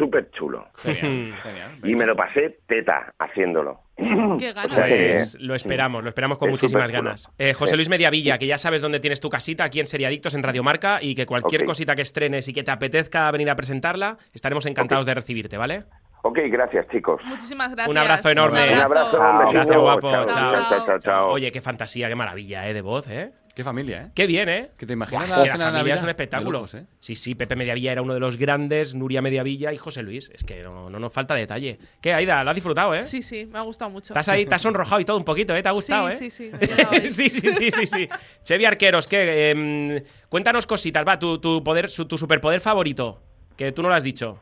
súper chulo. Genial, genial. Y me lo pasé teta haciéndolo. Qué ganas. Pues lo esperamos, lo esperamos con Es muchísimas ganas. Eh, José. Luis Mediavilla, que ya sabes dónde tienes tu casita, aquí en Seriadictos, en Radiomarca, y que cualquier cosita que estrenes y que te apetezca venir a presentarla, estaremos encantados de recibirte, ¿vale? Ok, gracias chicos. Muchísimas gracias. Un abrazo enorme. Un abrazo, un Gracias, guapo. Chao, Chao. chao, chao, chao, chao. Oye, qué fantasía, qué maravilla, ¿eh? De voz, ¿eh? Qué familia, ¿eh? Qué bien, ¿eh? Que te imaginas Buah, la que familia Navidad es un espectáculo. locos, ¿eh? Sí, sí, Pepe Mediavilla era uno de los grandes, Nuria Mediavilla y José Luis. Es que no, no nos falta detalle. ¿Qué, Aida? ¿Lo has disfrutado, eh? Sí, sí, me ha gustado mucho. Estás ahí, te has sonrojado y todo un poquito, ¿eh? ¿Te ha gustado, sí, eh? sí, sí, sí, sí, sí, sí, sí. Chevi Arqueros, ¿qué? Em, cuéntanos cositas, va, tu, tu poder, su- tu superpoder favorito, que tú no lo has dicho.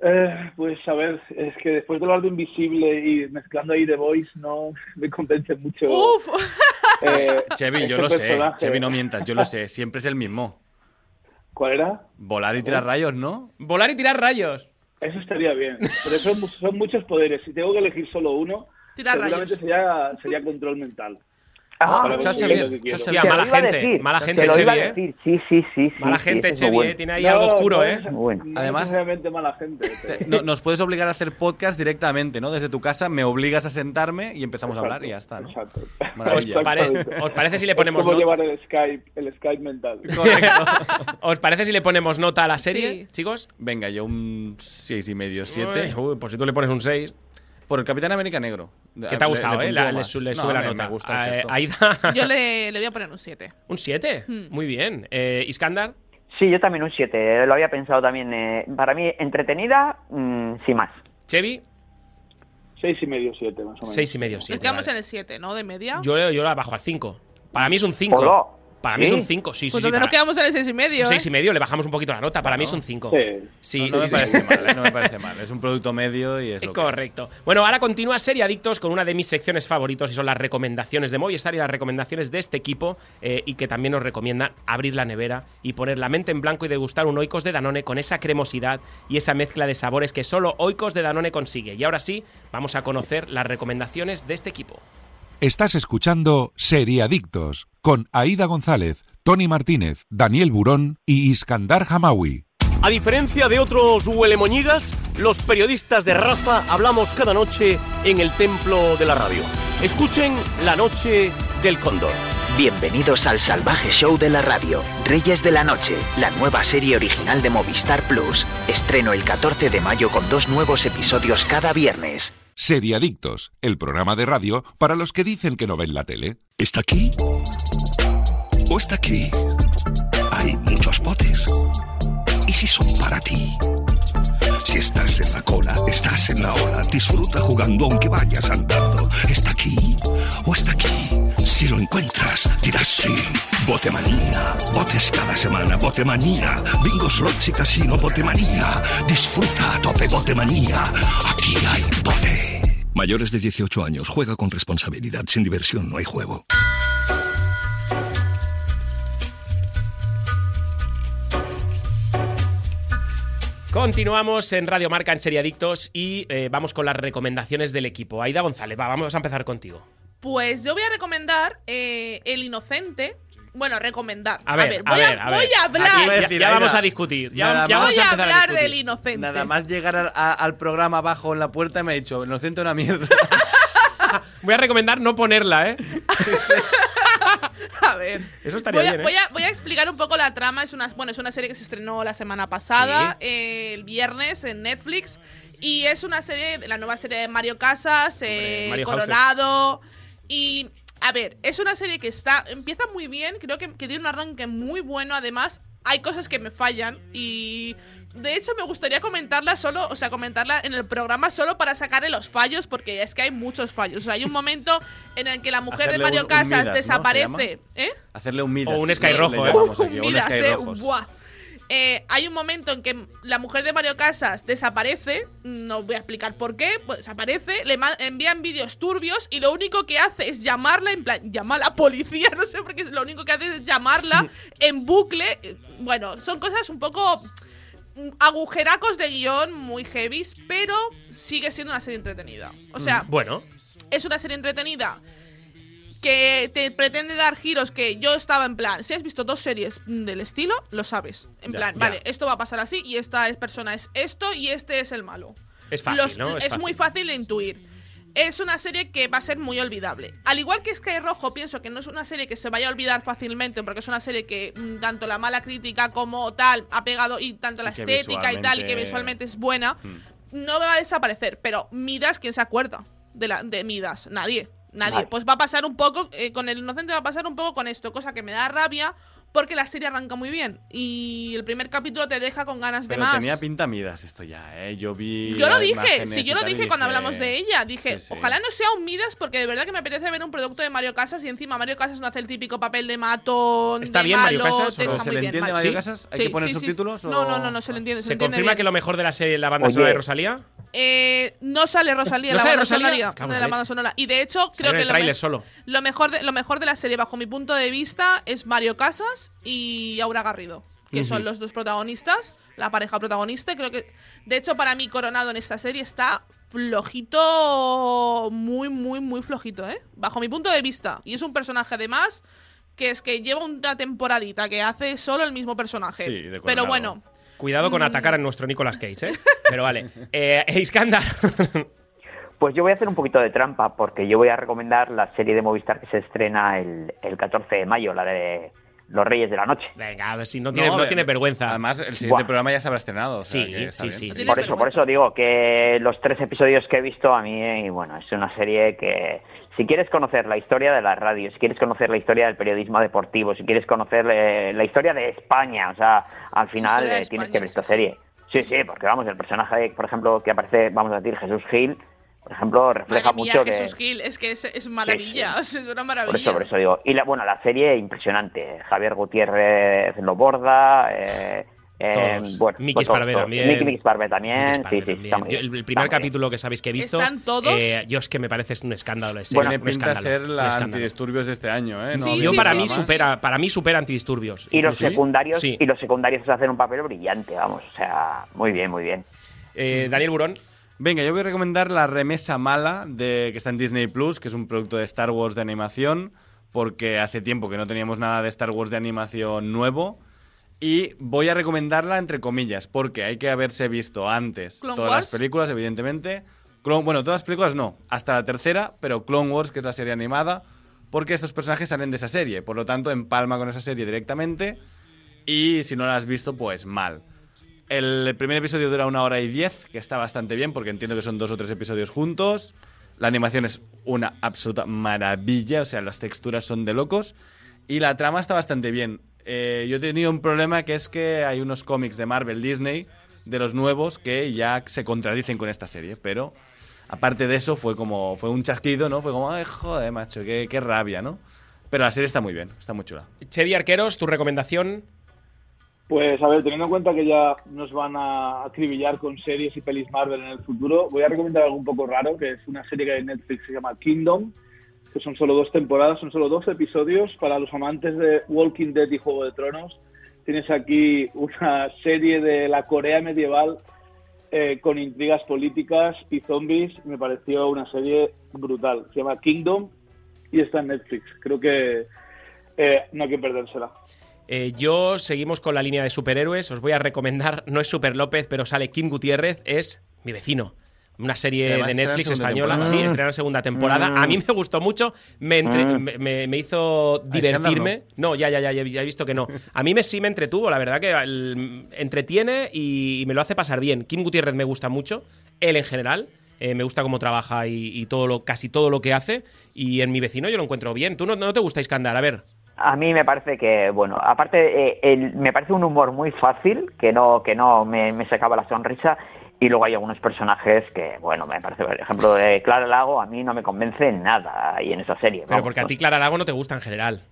Eh, pues a ver, es que después de hablar de Invisible y mezclando ahí The Voice no me convence mucho. Uf, eh, Chevy, yo lo sé. personaje. Chevy, no mientas, yo lo sé. Siempre es el mismo. ¿Cuál era? Volar y tirar rayos, ¿no? Volar y tirar rayos. Eso estaría bien. Pero son, mu- son muchos poderes. Si tengo que elegir solo uno, Tirar seguramente rayos. sería, sería control mental. Ah, mala gente, decir, mala gente, Chevy, ¿eh? decir. Sí, sí, sí. sí, Mala sí, gente, Chevy, bueno. ¿eh? Tiene ahí No, algo oscuro, no ¿eh? Bueno. no Además- mala gente. pero- nos puedes obligar a hacer podcast directamente, ¿no? Desde tu casa me obligas a sentarme y empezamos a hablar y ya está, ¿no? Exacto. ¿Os, pare- os parece si le ponemos nota? llevar el Skype, el Skype mental. Correcto. ¿Os parece si le ponemos nota a la serie, Sí. chicos? Venga, yo un seis y medio, siete. Uy, uy, pues si tú le pones un 6. Por el Capitán América Negro. ¿Qué te ha gustado, eh? Le, su- le No, sube la me- nota. Me gusta el Eh, gesto. Aida, Yo le, le voy a poner un 7. un 7. Hmm. Muy bien. Eh, Iskandar, Sí, yo también un 7. Lo había pensado también. eh, para mí, entretenida, mm, sin más. Chevi, Seis y medio, siete, más o menos. 6 y medio, Nos 7. quedamos en el 7, ¿no? De media. Yo, yo la bajo al 5. Para mí es un 5. Para mí es un 5, sí, sí. pues sí, donde nos para- quedamos en el 6 y medio. un ¿eh? 6 y medio, le bajamos un poquito la nota. Para mí es un 5. Sí. Sí, no, no sí, me sí. parece mal, ¿eh? no me parece mal. Es un producto medio y es lo que es. Correcto. Bueno, ahora continúa Serie Adictos con una de mis secciones favoritos y son las recomendaciones de Movistar y las recomendaciones de este equipo eh, y que también nos recomiendan abrir la nevera y poner la mente en blanco y degustar un Oikos de Danone con esa cremosidad y esa mezcla de sabores que solo Oikos de Danone consigue. Y ahora sí, vamos a conocer las recomendaciones de este equipo. Estás escuchando Seriadictos con Aida González, Tony Martínez, Daniel Burón y Iskandar Hamawi. A diferencia de otros huelemoñigas, los periodistas de raza hablamos cada noche en el templo de la radio. Escuchen La Noche del Cóndor. Bienvenidos al salvaje show de la radio, Reyes de la Noche, la nueva serie original de Movistar Plus. Estreno el 14 de mayo con dos nuevos episodios cada viernes. Seriadictos, el programa de radio para los que dicen que no ven la tele. Está aquí o está aquí. Hay muchos potes. ¿Y si son para ti? Si estás en la cola, estás en la ola. Disfruta jugando aunque vayas andando. ¿Está aquí o está aquí? Si lo encuentras, dirás sí. Botemanía. Botes cada semana. Botemanía. Bingo, slots y casino. Botemanía. Disfruta a tope. Botemanía. Aquí hay bote. Mayores de 18 años. Juega con responsabilidad. Sin diversión no hay juego. Continuamos en Radio Marca en Seriadictos y eh, vamos con las recomendaciones del equipo. Aida González, va, vamos a empezar contigo. Pues yo voy a recomendar eh, El Inocente. Bueno, recomendar. A ver, voy, a, ver, voy a hablar. Ya, ya vamos a discutir. Ya, Nada ya más. voy a hablar del Inocente. Nada más llegar al, a- al programa abajo en la puerta me ha dicho, inocente una mierda. Voy a recomendar no ponerla, ¿eh? A ver. Eso estaría voy, a, bien, ¿eh? voy, a, voy a explicar un poco la trama. Es una, bueno, es una serie que se estrenó la semana pasada, eh, el viernes en Netflix. Y es una serie, la nueva serie de Mario Casas, eh, Mario Coronado. Y, a ver, es una serie que está empieza muy bien. Creo que, que tiene un arranque muy bueno. Además, hay cosas que me fallan. Y, de hecho, me gustaría comentarla solo, o sea, comentarla en el programa solo para sacarle los fallos, porque es que hay muchos fallos. O sea, hay un momento en el que la mujer de Mario un- un Casas Midas, ¿no? ¿Se desaparece. ¿Eh? Hacerle un Midas. O un Sky ¿eh? aquí, Un Midas, eh, buah. Eh, hay un momento en que la mujer de Mario Casas desaparece, no voy a explicar por qué, pues desaparece, le envían vídeos turbios y lo único que hace es llamarla, en plan, llama a la policía, no sé por qué, lo único que hace es llamarla en bucle. Bueno, son cosas un poco mm, agujeracos de guion muy heavies, pero sigue siendo una serie entretenida. O sea, Bueno, es una serie entretenida que te pretende dar giros que yo estaba en plan, si has visto dos series del estilo, lo sabes. En plan, ya. vale, esto va a pasar así y esta es- persona es esto y este es el malo. es fácil, Los- ¿no? es muy fácil de intuir. Es una serie que va a ser muy olvidable. Al igual que Sky Rojo, pienso que no es una serie que se vaya a olvidar fácilmente, porque es una serie que mm, tanto la mala crítica como tal ha pegado, y tanto la Y estética y tal, y que visualmente- visualmente es buena, Mm. no va a desaparecer. Pero Midas, ¿quién se acuerda de, la, de Midas? Nadie. Nadie. Pues va a pasar un poco, eh, con el inocente va a pasar un poco con esto, cosa que me da rabia porque la serie arranca muy bien. Y el primer capítulo te deja con ganas Pero de más. tenía pinta Midas esto ya, ¿eh? Yo vi. Yo lo dije, sí, yo lo dije cuando hablamos de ella. Dije, Sí, sí. ojalá no sea un Midas porque de verdad que me apetece ver un producto de Mario Casas y encima Mario Casas no hace el típico papel de matón. ¿Está de bien Mario Casas no? está ¿Se muy le bien, entiende Mario- Mario Sí, Casas? ¿Hay sí, que poner subtítulos? No, o- no, no, no se le entiende. Se, ¿Se entiende confirma bien. que lo mejor de la serie es la banda sonora de Rosalía? Eh, no sale Rosalía ¿No la sale banda Rosalía? sonora. De la banda. Y de hecho, creo que lo, solo. mejor de, lo mejor de la serie, bajo mi punto de vista, es Mario Casas y Aura Garrido. Que son los dos protagonistas, la pareja protagonista. Creo que, de hecho, para mí, Coronado en esta serie está flojito. Muy, muy, muy flojito, ¿eh? Bajo mi punto de vista. Y es un personaje, además, que es que lleva una temporadita que hace solo el mismo personaje. Sí, de Pero bueno. Cuidado con Mm. atacar a nuestro Nicolas Cage, ¿eh? Pero vale. Eh, Iskandar. Pues yo voy a hacer un poquito de trampa, porque yo voy a recomendar la serie de Movistar que se estrena el, el 14 de mayo, la de Los Reyes de la Noche. Venga, a ver si no tienes, a no ver, tienes vergüenza. Además, el siguiente Buah. programa ya se habrá estrenado. o sea Sí, que sí, bien. sí, Por eso, por eso digo que los tres episodios que he visto a mí, eh, bueno, es una serie que si quieres conocer la historia de la radio, si quieres conocer la historia del periodismo deportivo, si quieres conocer eh, la historia de España, o sea, al final eh, tienes España, que ver esta serie. Sí, sí, porque vamos, el personaje, por ejemplo, que aparece, vamos a decir, Jesús Gil, por ejemplo, refleja Madre mía, mucho que... Jesús Gil, es que es, es maravilla. es una maravilla. Por eso, por eso digo. Y la, bueno, la serie impresionante. Javier Gutiérrez lo borda. Eh, eh, bueno, Miki pues todos. también. Miki Sparvé también. Sí, sí, Yo- el primer capítulo que sabéis que he visto. ¿Están todos? eh, yo es que me parece un escándalo. Es Bueno, un pinta escándalo, ser la antidisturbios de este año, ¿eh? No, Sí, Yo sí, para sí, mí sí. supera, para mí supera antidisturbios. Y los secundarios Sí. y los secundarios hacen un papel brillante, vamos. O sea, muy bien, muy bien. Eh, Daniel Burón. Venga, yo voy a recomendar La Remesa Mala, de, que está en Disney Plus, que es un producto de Star Wars de animación, porque hace tiempo que no teníamos nada de Star Wars de animación nuevo. Y voy a recomendarla entre comillas, porque hay que haberse visto antes ¿Clone todas Wars? las películas, evidentemente. Clone- bueno, todas las películas no, hasta la tercera, pero Clone Wars, que es la serie animada, porque estos personajes salen de esa serie. Por lo tanto, empalma con esa serie directamente. Y si no la has visto, pues mal. El primer episodio dura una hora y diez, que está bastante bien, porque entiendo que son dos o tres episodios juntos. La animación es una absoluta maravilla, o sea, las texturas son de locos. Y la trama está bastante bien. Eh, yo he tenido un problema que es que hay unos cómics de Marvel Disney, de los nuevos, que ya se contradicen con esta serie. Pero aparte de eso, fue como fue un chasquido, ¿no? Fue como, ay, joder, macho, qué, qué rabia, ¿no? Pero la serie está muy bien, está muy chula. Chevy Arqueros, tu recomendación. Pues a ver, teniendo en cuenta que ya nos van a acribillar con series y pelis Marvel en el futuro, voy a recomendar algo un poco raro, que es una serie que hay en Netflix que se llama Kingdom, que son solo dos temporadas, son solo dos episodios para los amantes de Walking Dead y Juego de Tronos. Tienes aquí una serie de la Corea medieval eh, con intrigas políticas y zombies. Me pareció una serie brutal. Se llama Kingdom y está en Netflix. Creo que eh, no hay que perdérsela. Eh, yo seguimos con la línea de superhéroes. Os voy a recomendar, no es Super López, pero sale Kim Gutiérrez, es mi vecino. Una serie de Netflix española. temporada. Sí, estrena segunda temporada. A mí me gustó mucho. Me, entre- Mm. me, hizo divertirme. No, ya, ya, ya, ya, ya he visto que no. A mí me, sí me entretuvo, la verdad que el- entretiene y, y me lo hace pasar bien. Kim Gutiérrez me gusta mucho. Él en general. eh, me gusta cómo trabaja y, y todo lo, casi todo lo que hace. Y en mi vecino yo lo encuentro bien. ¿Tú no, no te gusta Iskandar? A ver. A mí me parece que, bueno, aparte, eh, el- me parece un humor muy fácil, que no, que no me, me sacaba la sonrisa. Y luego hay algunos personajes que, bueno, me parece, por ejemplo, de Clara Lago, a mí no me convence nada ahí en esa serie. Pero vamos, porque a no ti Clara Lago no te gusta en general.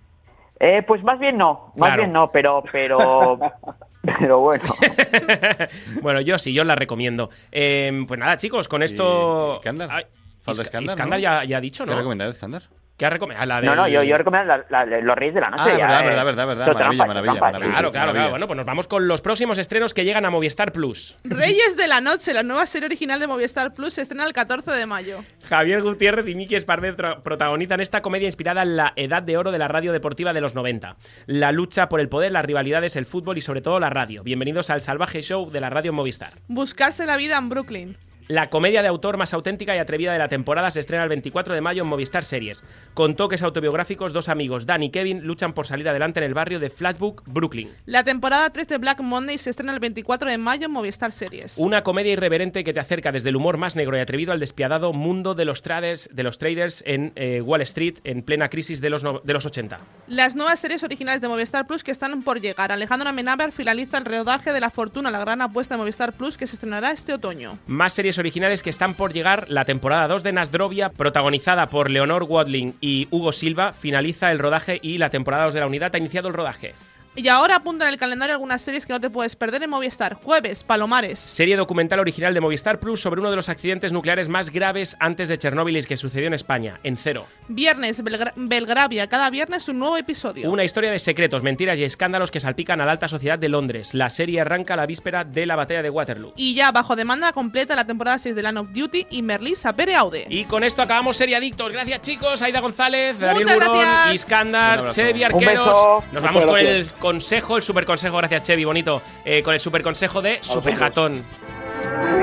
Eh, pues más bien no, más Claro. bien no, pero, pero, pero bueno. Bueno, yo sí, yo la recomiendo. Eh, pues nada, chicos, con esto. Ay, Falta ya, ya ha dicho, ¿Qué ¿no? ha recomendado Iskandar? ¿Qué ha recomendado? No, no, yo, yo recomiendo la- la- Los Reyes de la Noche. Ah, ya, verdad, eh, verdad, verdad, verdad. esto Maravilla, trampa, maravilla, trampa, maravilla. Claro, claro, Maravilla. claro. Bueno, pues nos vamos con los próximos estrenos que llegan a Movistar Plus. Reyes de la Noche, la nueva serie original de Movistar Plus, se estrena el 14 de mayo. Javier Gutiérrez y Miki Espardet tra- protagonizan esta comedia inspirada en la edad de oro de la radio deportiva de los 90. La lucha por el poder, las rivalidades, el fútbol y sobre todo la radio. Bienvenidos al salvaje show de la radio Movistar. Buscarse la vida en Brooklyn. La comedia de autor más auténtica y atrevida de la temporada se estrena el 24 de mayo en Movistar Series. Con toques autobiográficos, dos amigos, Dan y Kevin, luchan por salir adelante en el barrio de Flashbook, Brooklyn. La temporada 3 de Black Monday se estrena el 24 de mayo en Movistar Series. Una comedia irreverente que te acerca desde el humor más negro y atrevido al despiadado mundo de los traders, de los traders en eh, Wall Street en plena crisis de los, no- de los 80. Las nuevas series originales de Movistar Plus que están por llegar. Alejandro Amenábar finaliza el rodaje de La Fortuna, la gran apuesta de Movistar Plus que se estrenará este otoño. Más series originales que están por llegar. La temporada 2 de Nasdrovia, protagonizada por Leonor Wadling y Hugo Silva, finaliza el rodaje y la temporada 2 de la unidad ha iniciado el rodaje. Y ahora apunta en el calendario algunas series que no te puedes perder en Movistar. Jueves, Palomares. Serie documental original de Movistar Plus sobre uno de los accidentes nucleares más graves antes de Chernóbil y que sucedió en España, en Cero. Viernes, Belgra- Belgravia. Cada viernes un nuevo episodio. Una historia de secretos, mentiras y escándalos que salpican a la alta sociedad de Londres. La serie arranca la víspera de la batalla de Waterloo. Y ya bajo demanda completa la temporada 6 de Land of Duty y Merlí Sapere Aude. Y con esto acabamos Serie Adictos. Gracias, chicos. Aida González, Daniel Muchas Burón, gracias. Un Iskandar, Un Arqueros. beso. Nos vamos con el. Consejo, el super consejo. Gracias, Chevi, bonito. Eh, con el super consejo de Supergatón.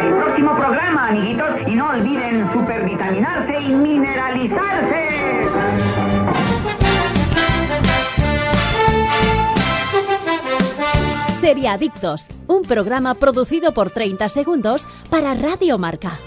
El próximo programa, amiguitos, y no olviden supervitaminarse y mineralizarse. Serie Adictos, un programa producido por 30 segundos para Radio Marca.